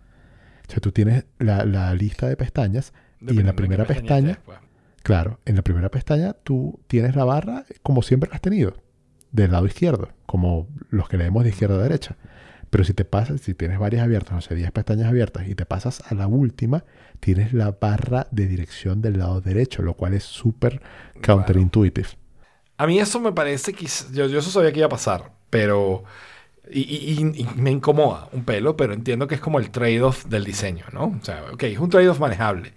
O sea, tú tienes la, la lista de pestañas y en la primera pestaña pestaña, pues. claro, en la primera pestaña tú tienes la barra como siempre la has tenido, del lado izquierdo, como los que leemos de izquierda a derecha. Pero si te pasas, si tienes varias abiertas, no sé, 10 pestañas abiertas y te pasas a la última, tienes la barra de dirección del lado derecho, lo cual es súper counterintuitive. A mí eso me parece que... Yo, yo eso sabía que iba a pasar, pero... Y, y- y- y me incomoda un pelo, pero entiendo que es como el trade-off del diseño, ¿no? O sea, ok, es un trade-off manejable.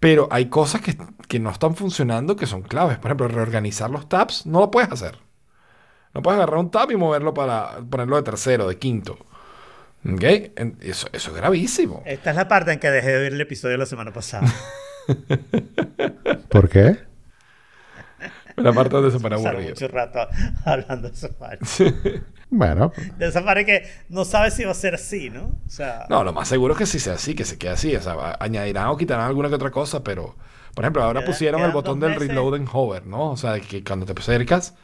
Pero hay cosas que, que no están funcionando que son claves. Por ejemplo, reorganizar los tabs no lo puedes hacer. No puedes agarrar un tab y moverlo para ponerlo de tercero, de quinto. ¿Ok? Eso, eso es gravísimo. Esta es la parte en que dejé de oír el episodio la semana pasada. ¿Por qué? La parte donde se Pasaron aburrido. mucho rato hablando de Safari. Bueno, De Safari que no sabes si va a ser así, ¿no? O sea, No, lo más seguro es que sí sea así, que se quede así. O sea, añadirán o quitarán alguna que otra cosa, pero, por ejemplo, ahora pusieron el botón del meses. reload en hover, ¿no? O sea, que cuando te acercas.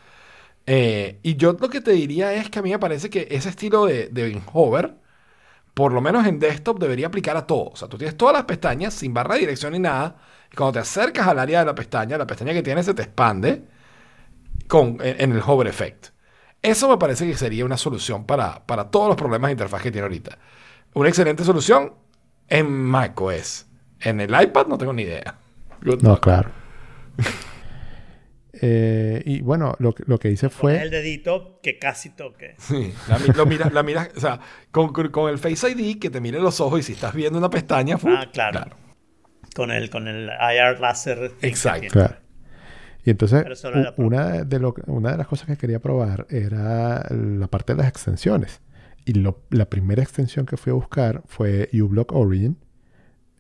Eh, y yo lo que te diría es que a mí me parece que ese estilo de, de en hover, por lo menos en desktop, debería aplicar a todo. O sea, tú tienes todas las pestañas sin barra de dirección ni nada. Y cuando te acercas al área de la pestaña, la pestaña que tienes se te expande con, en, en el hover effect. Eso me parece que sería una solución para, para todos los problemas de interfaz que tiene ahorita. Una excelente solución en macOS. En el iPad no tengo ni idea. Good no, luck. claro. Eh, y bueno, lo, que- lo que hice fue... el dedito que casi toque. Sí, la, lo mira, la miras, o sea, con, con- el Face ID que te mire los ojos y si estás viendo una pestaña, ¡fu! Ah, claro. Con el, con el IR láser. Exacto. Claro. Y entonces, una de, lo, una de las cosas que quería probar era la parte de las extensiones. Y lo- la primera extensión que fui a buscar fue uBlock Origin,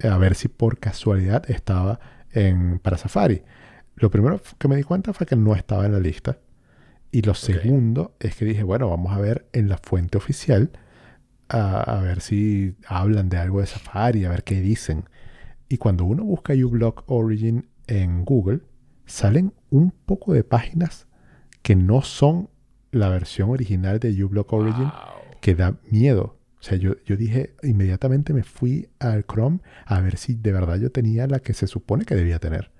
a ver si por casualidad estaba en, para Safari. Lo primero que me di cuenta fue que no estaba en la lista. Y lo segundo es que dije, bueno, vamos a ver en la fuente oficial, a, a ver si hablan de algo de Safari, a ver qué dicen. Y cuando uno busca uBlock Origin en Google, salen un poco de páginas que no son la versión original de uBlock Origin, Wow. que da miedo. O sea, yo, yo dije, inmediatamente me fui al Chrome a ver si de verdad yo tenía la que se supone que debía tener.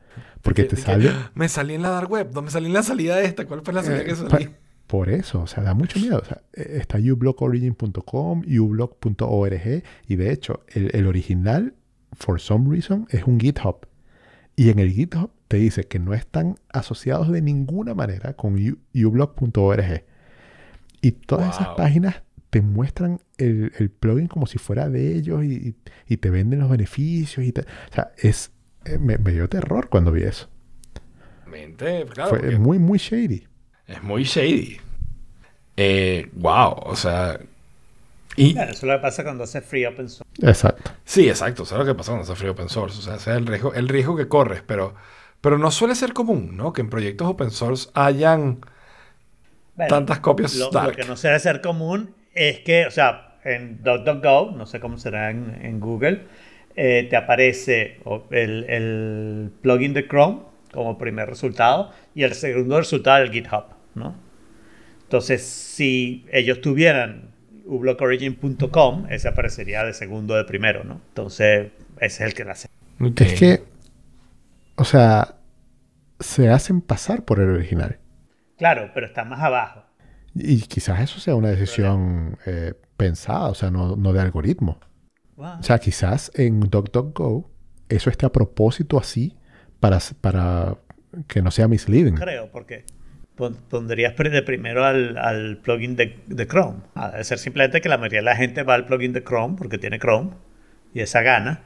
Porque te que- sale... Me salí en la dark web, no me salí en la salida de esta. ¿Cuál fue la salida Eh, que pa- salí? por eso, o sea, da mucho miedo. O sea, eh, está ublockorigin.com, ublog.org y de hecho el, el original, for some reason, es un GitHub. Y en el GitHub te dice que no están asociados de ninguna manera con ublog.org. Y todas esas páginas te muestran el, el plugin como si fuera de ellos y, y- te venden los beneficios. Y te- o sea, es, me, me dio terror cuando vi eso. Mente, claro, Fue muy, muy shady. es muy shady. Eh, wow, o sea. Y, Claro, eso es lo que pasa cuando haces free open source. Exacto. Sí, exacto. Eso es lo que pasa cuando se frío open source. O sea, ese es el riesgo, el riesgo que corres. Pero, pero no suele ser común, ¿no? Que en proyectos open source hayan Bueno, tantas copias Lo, lo que no suele ser común es que, o sea, en DuckDuckGo, no sé cómo será en, en Google, eh, te aparece el, el plugin de Chrome como primer resultado y el segundo resultado el GitHub, ¿no? Entonces, si ellos tuvieran ublockorigin.com, ese aparecería de segundo de primero, ¿no? Entonces, ese es el que. Ok. Es que, o sea, se hacen pasar por el original. Claro, pero está más abajo. Y quizás eso sea una decisión eh, pensada, o sea, no, no de algoritmo. Wow. O sea, quizás en DuckDuckGo eso esté a propósito así para, para que no sea misleading. creo, porque pon- pondrías de primero al, al plugin de, de Chrome. Debe ser simplemente que la mayoría de la gente va al plugin de Chrome porque tiene Chrome y esa gana.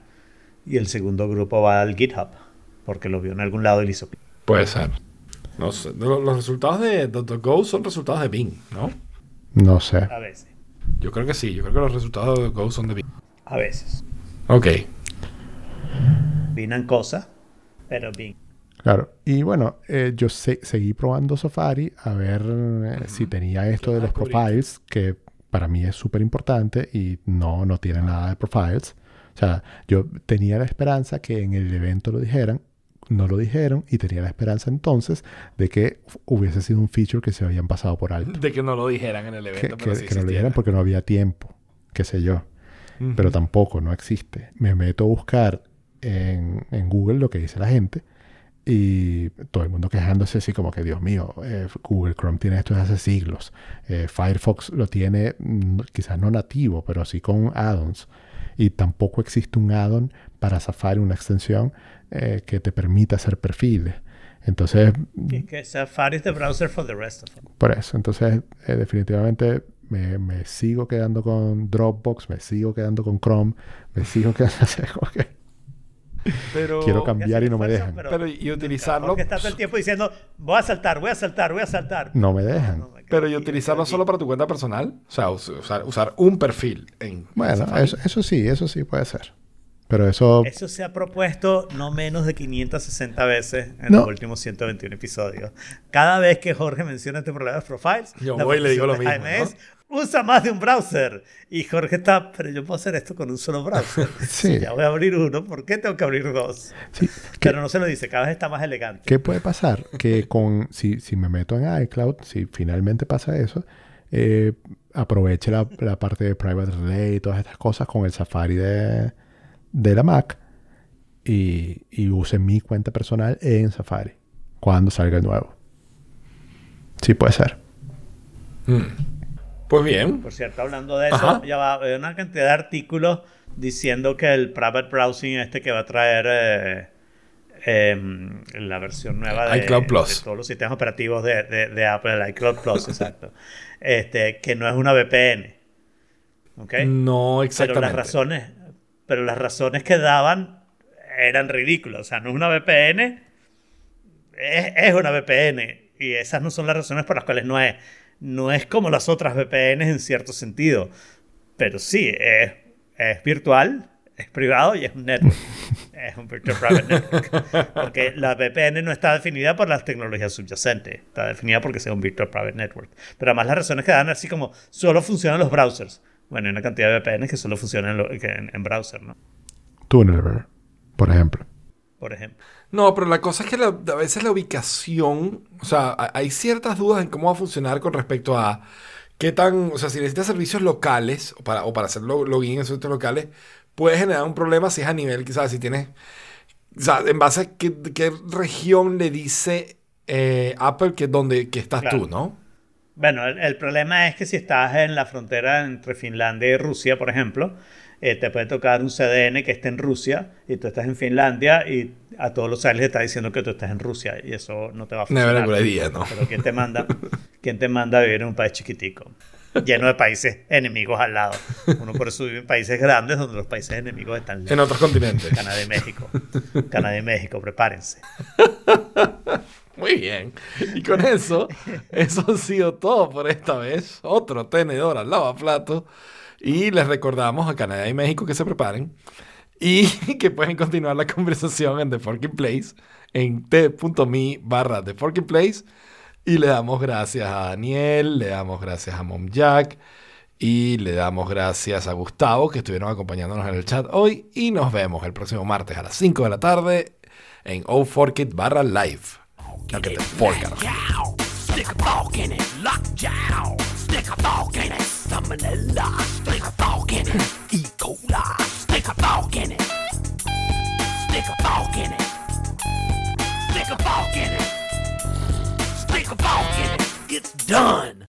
Y el segundo grupo va al GitHub porque lo vio en algún lado y le hizo. Puede ser. No sé. Los, los resultados de DuckDuckGo son resultados de Bing, ¿no? No sé. A veces. Yo creo que sí. Yo creo que los resultados de DuckDuckGo son de Bing. A veces. Ok. Vinan cosas, pero bien. Claro. Y bueno, eh, yo se- seguí probando Safari a ver eh, si tenía esto de Lo los profiles, que para mí es súper importante y no, no tiene nada de profiles. O sea, yo tenía la esperanza que en el evento lo dijeran, no lo dijeron y tenía la esperanza entonces de que hubiese sido un feature que se habían pasado por alto. De que no lo dijeran en el Que, evento, que- pero sí que no lo dijeran porque no había tiempo, qué sé yo. Pero tampoco, no existe. Me meto a buscar en, en Google lo que dice la gente y todo el mundo quejándose así como que, Dios mío, eh, Google Chrome tiene esto desde hace siglos. Eh, Firefox lo tiene mm, quizás no nativo, pero sí con add-ons. Y tampoco existe un add-on para Safari, una extensión eh, que te permita hacer perfiles. Entonces, Que, es que Safari es the browser for the rest of them. por eso, entonces eh, definitivamente me, me sigo quedando con Dropbox, me sigo quedando con Chrome, me sigo quedando que Pero, quiero cambiar y no me dejan. pero- pero y utilizarlo. Porque está todo el tiempo diciendo, voy a saltar, voy a saltar, voy a saltar. No me dejan. No, me quedo Pero y utilizarlo solo para tu cuenta personal. O sea, us- usar, usar un perfil en Bueno, eso, eso sí, eso sí puede ser. Pero eso, Eso se ha propuesto no menos de 560 veces en No. los últimos 121 episodios. Cada vez que Jorge menciona este problema de profiles, Yo voy y le digo lo mismo, Jaime ¿no? es, usa más de un browser. Y Jorge está, pero yo puedo hacer esto con un solo browser. Sí. Si ya voy a abrir uno, ¿por qué tengo que abrir dos? sí, ¿qué, Pero no se lo dice, cada vez está más elegante. qué puede pasar? Que con, si, si me meto en iCloud, si finalmente pasa eso, eh, aproveche la, la parte de Private Relay y todas estas cosas con el Safari de, de la Mac y, y use mi cuenta personal en Safari cuando salga el nuevo. Sí puede ser. Mm. Pues bien. Por cierto, hablando de eso, Ajá. ya va, hay una cantidad de artículos diciendo que el private browsing este que va a traer eh, em, la versión nueva de, iCloud Plus. de todos los sistemas operativos de, de- de Apple, el iCloud Plus, exacto, este, que no es una VPN. ¿Ok? No pero exactamente. las razones, pero las razones que daban eran ridículas. O sea, no es una VPN, es, es una VPN. Y esas no son las razones por las cuales no es. No es como las otras VPNs en cierto sentido. Pero sí, es, es virtual, es privado y es un network. es un Virtual Private Network. Porque la VPN no está definida por las tecnologías subyacentes. Está definida porque sea un Virtual Private Network. Pero además las razones que dan así como solo funcionan los browsers. Bueno, hay una cantidad de VPNs que solo funcionan en, en- en browser, ¿no? Tunnelbear, por ejemplo. Por ejemplo. No, pero la cosa es que la- a veces la ubicación, o sea, ha- hay ciertas dudas en cómo va a funcionar con respecto a qué tan, o sea, si necesitas servicios locales o para, o para hacer lo- login en servicios locales, puede generar un problema si es a nivel, quizás, si tienes, o sea, en base a qué, qué región le dice eh, Apple que donde que estás Claro. tú, ¿no? Bueno, el, el problema es que si estás en la frontera entre Finlandia y Rusia, por ejemplo, eh, te puede tocar un CDN que esté en Rusia y tú estás en Finlandia y a todos los aliens está diciendo que tú estás en Rusia y eso no te va a funcionar. good idea, ¿no? Pero ¿quién te manda? ¿Quién te manda a vivir en un país chiquitico? Lleno de países enemigos al lado. Uno por eso vive en países grandes donde los países enemigos están lejos. En otros continentes. Canadá y México. Canadá y México, prepárense. Muy bien. Y con eso, eso ha sido todo por esta vez. Otro tenedor al lavaplato. Y les recordamos a Canadá y México que se preparen. Y que pueden continuar la conversación en The Forking Place. En t.me barra The Forking Place. Y le damos gracias a Daniel, le damos gracias a Mom Jack. Y le damos gracias a Gustavo que estuvieron acompañándonos en el chat hoy. Y nos vemos el próximo martes a las 5 de la tarde en O4Kit barra live. No que te. Stick a fork in it, lockjaw. Stick a fork in it, salmonella. Stick a fork in it, E. coli. Stick a fork in it. Stick a fork in it. Stick a fork in it. Stick a fork in it. It's done.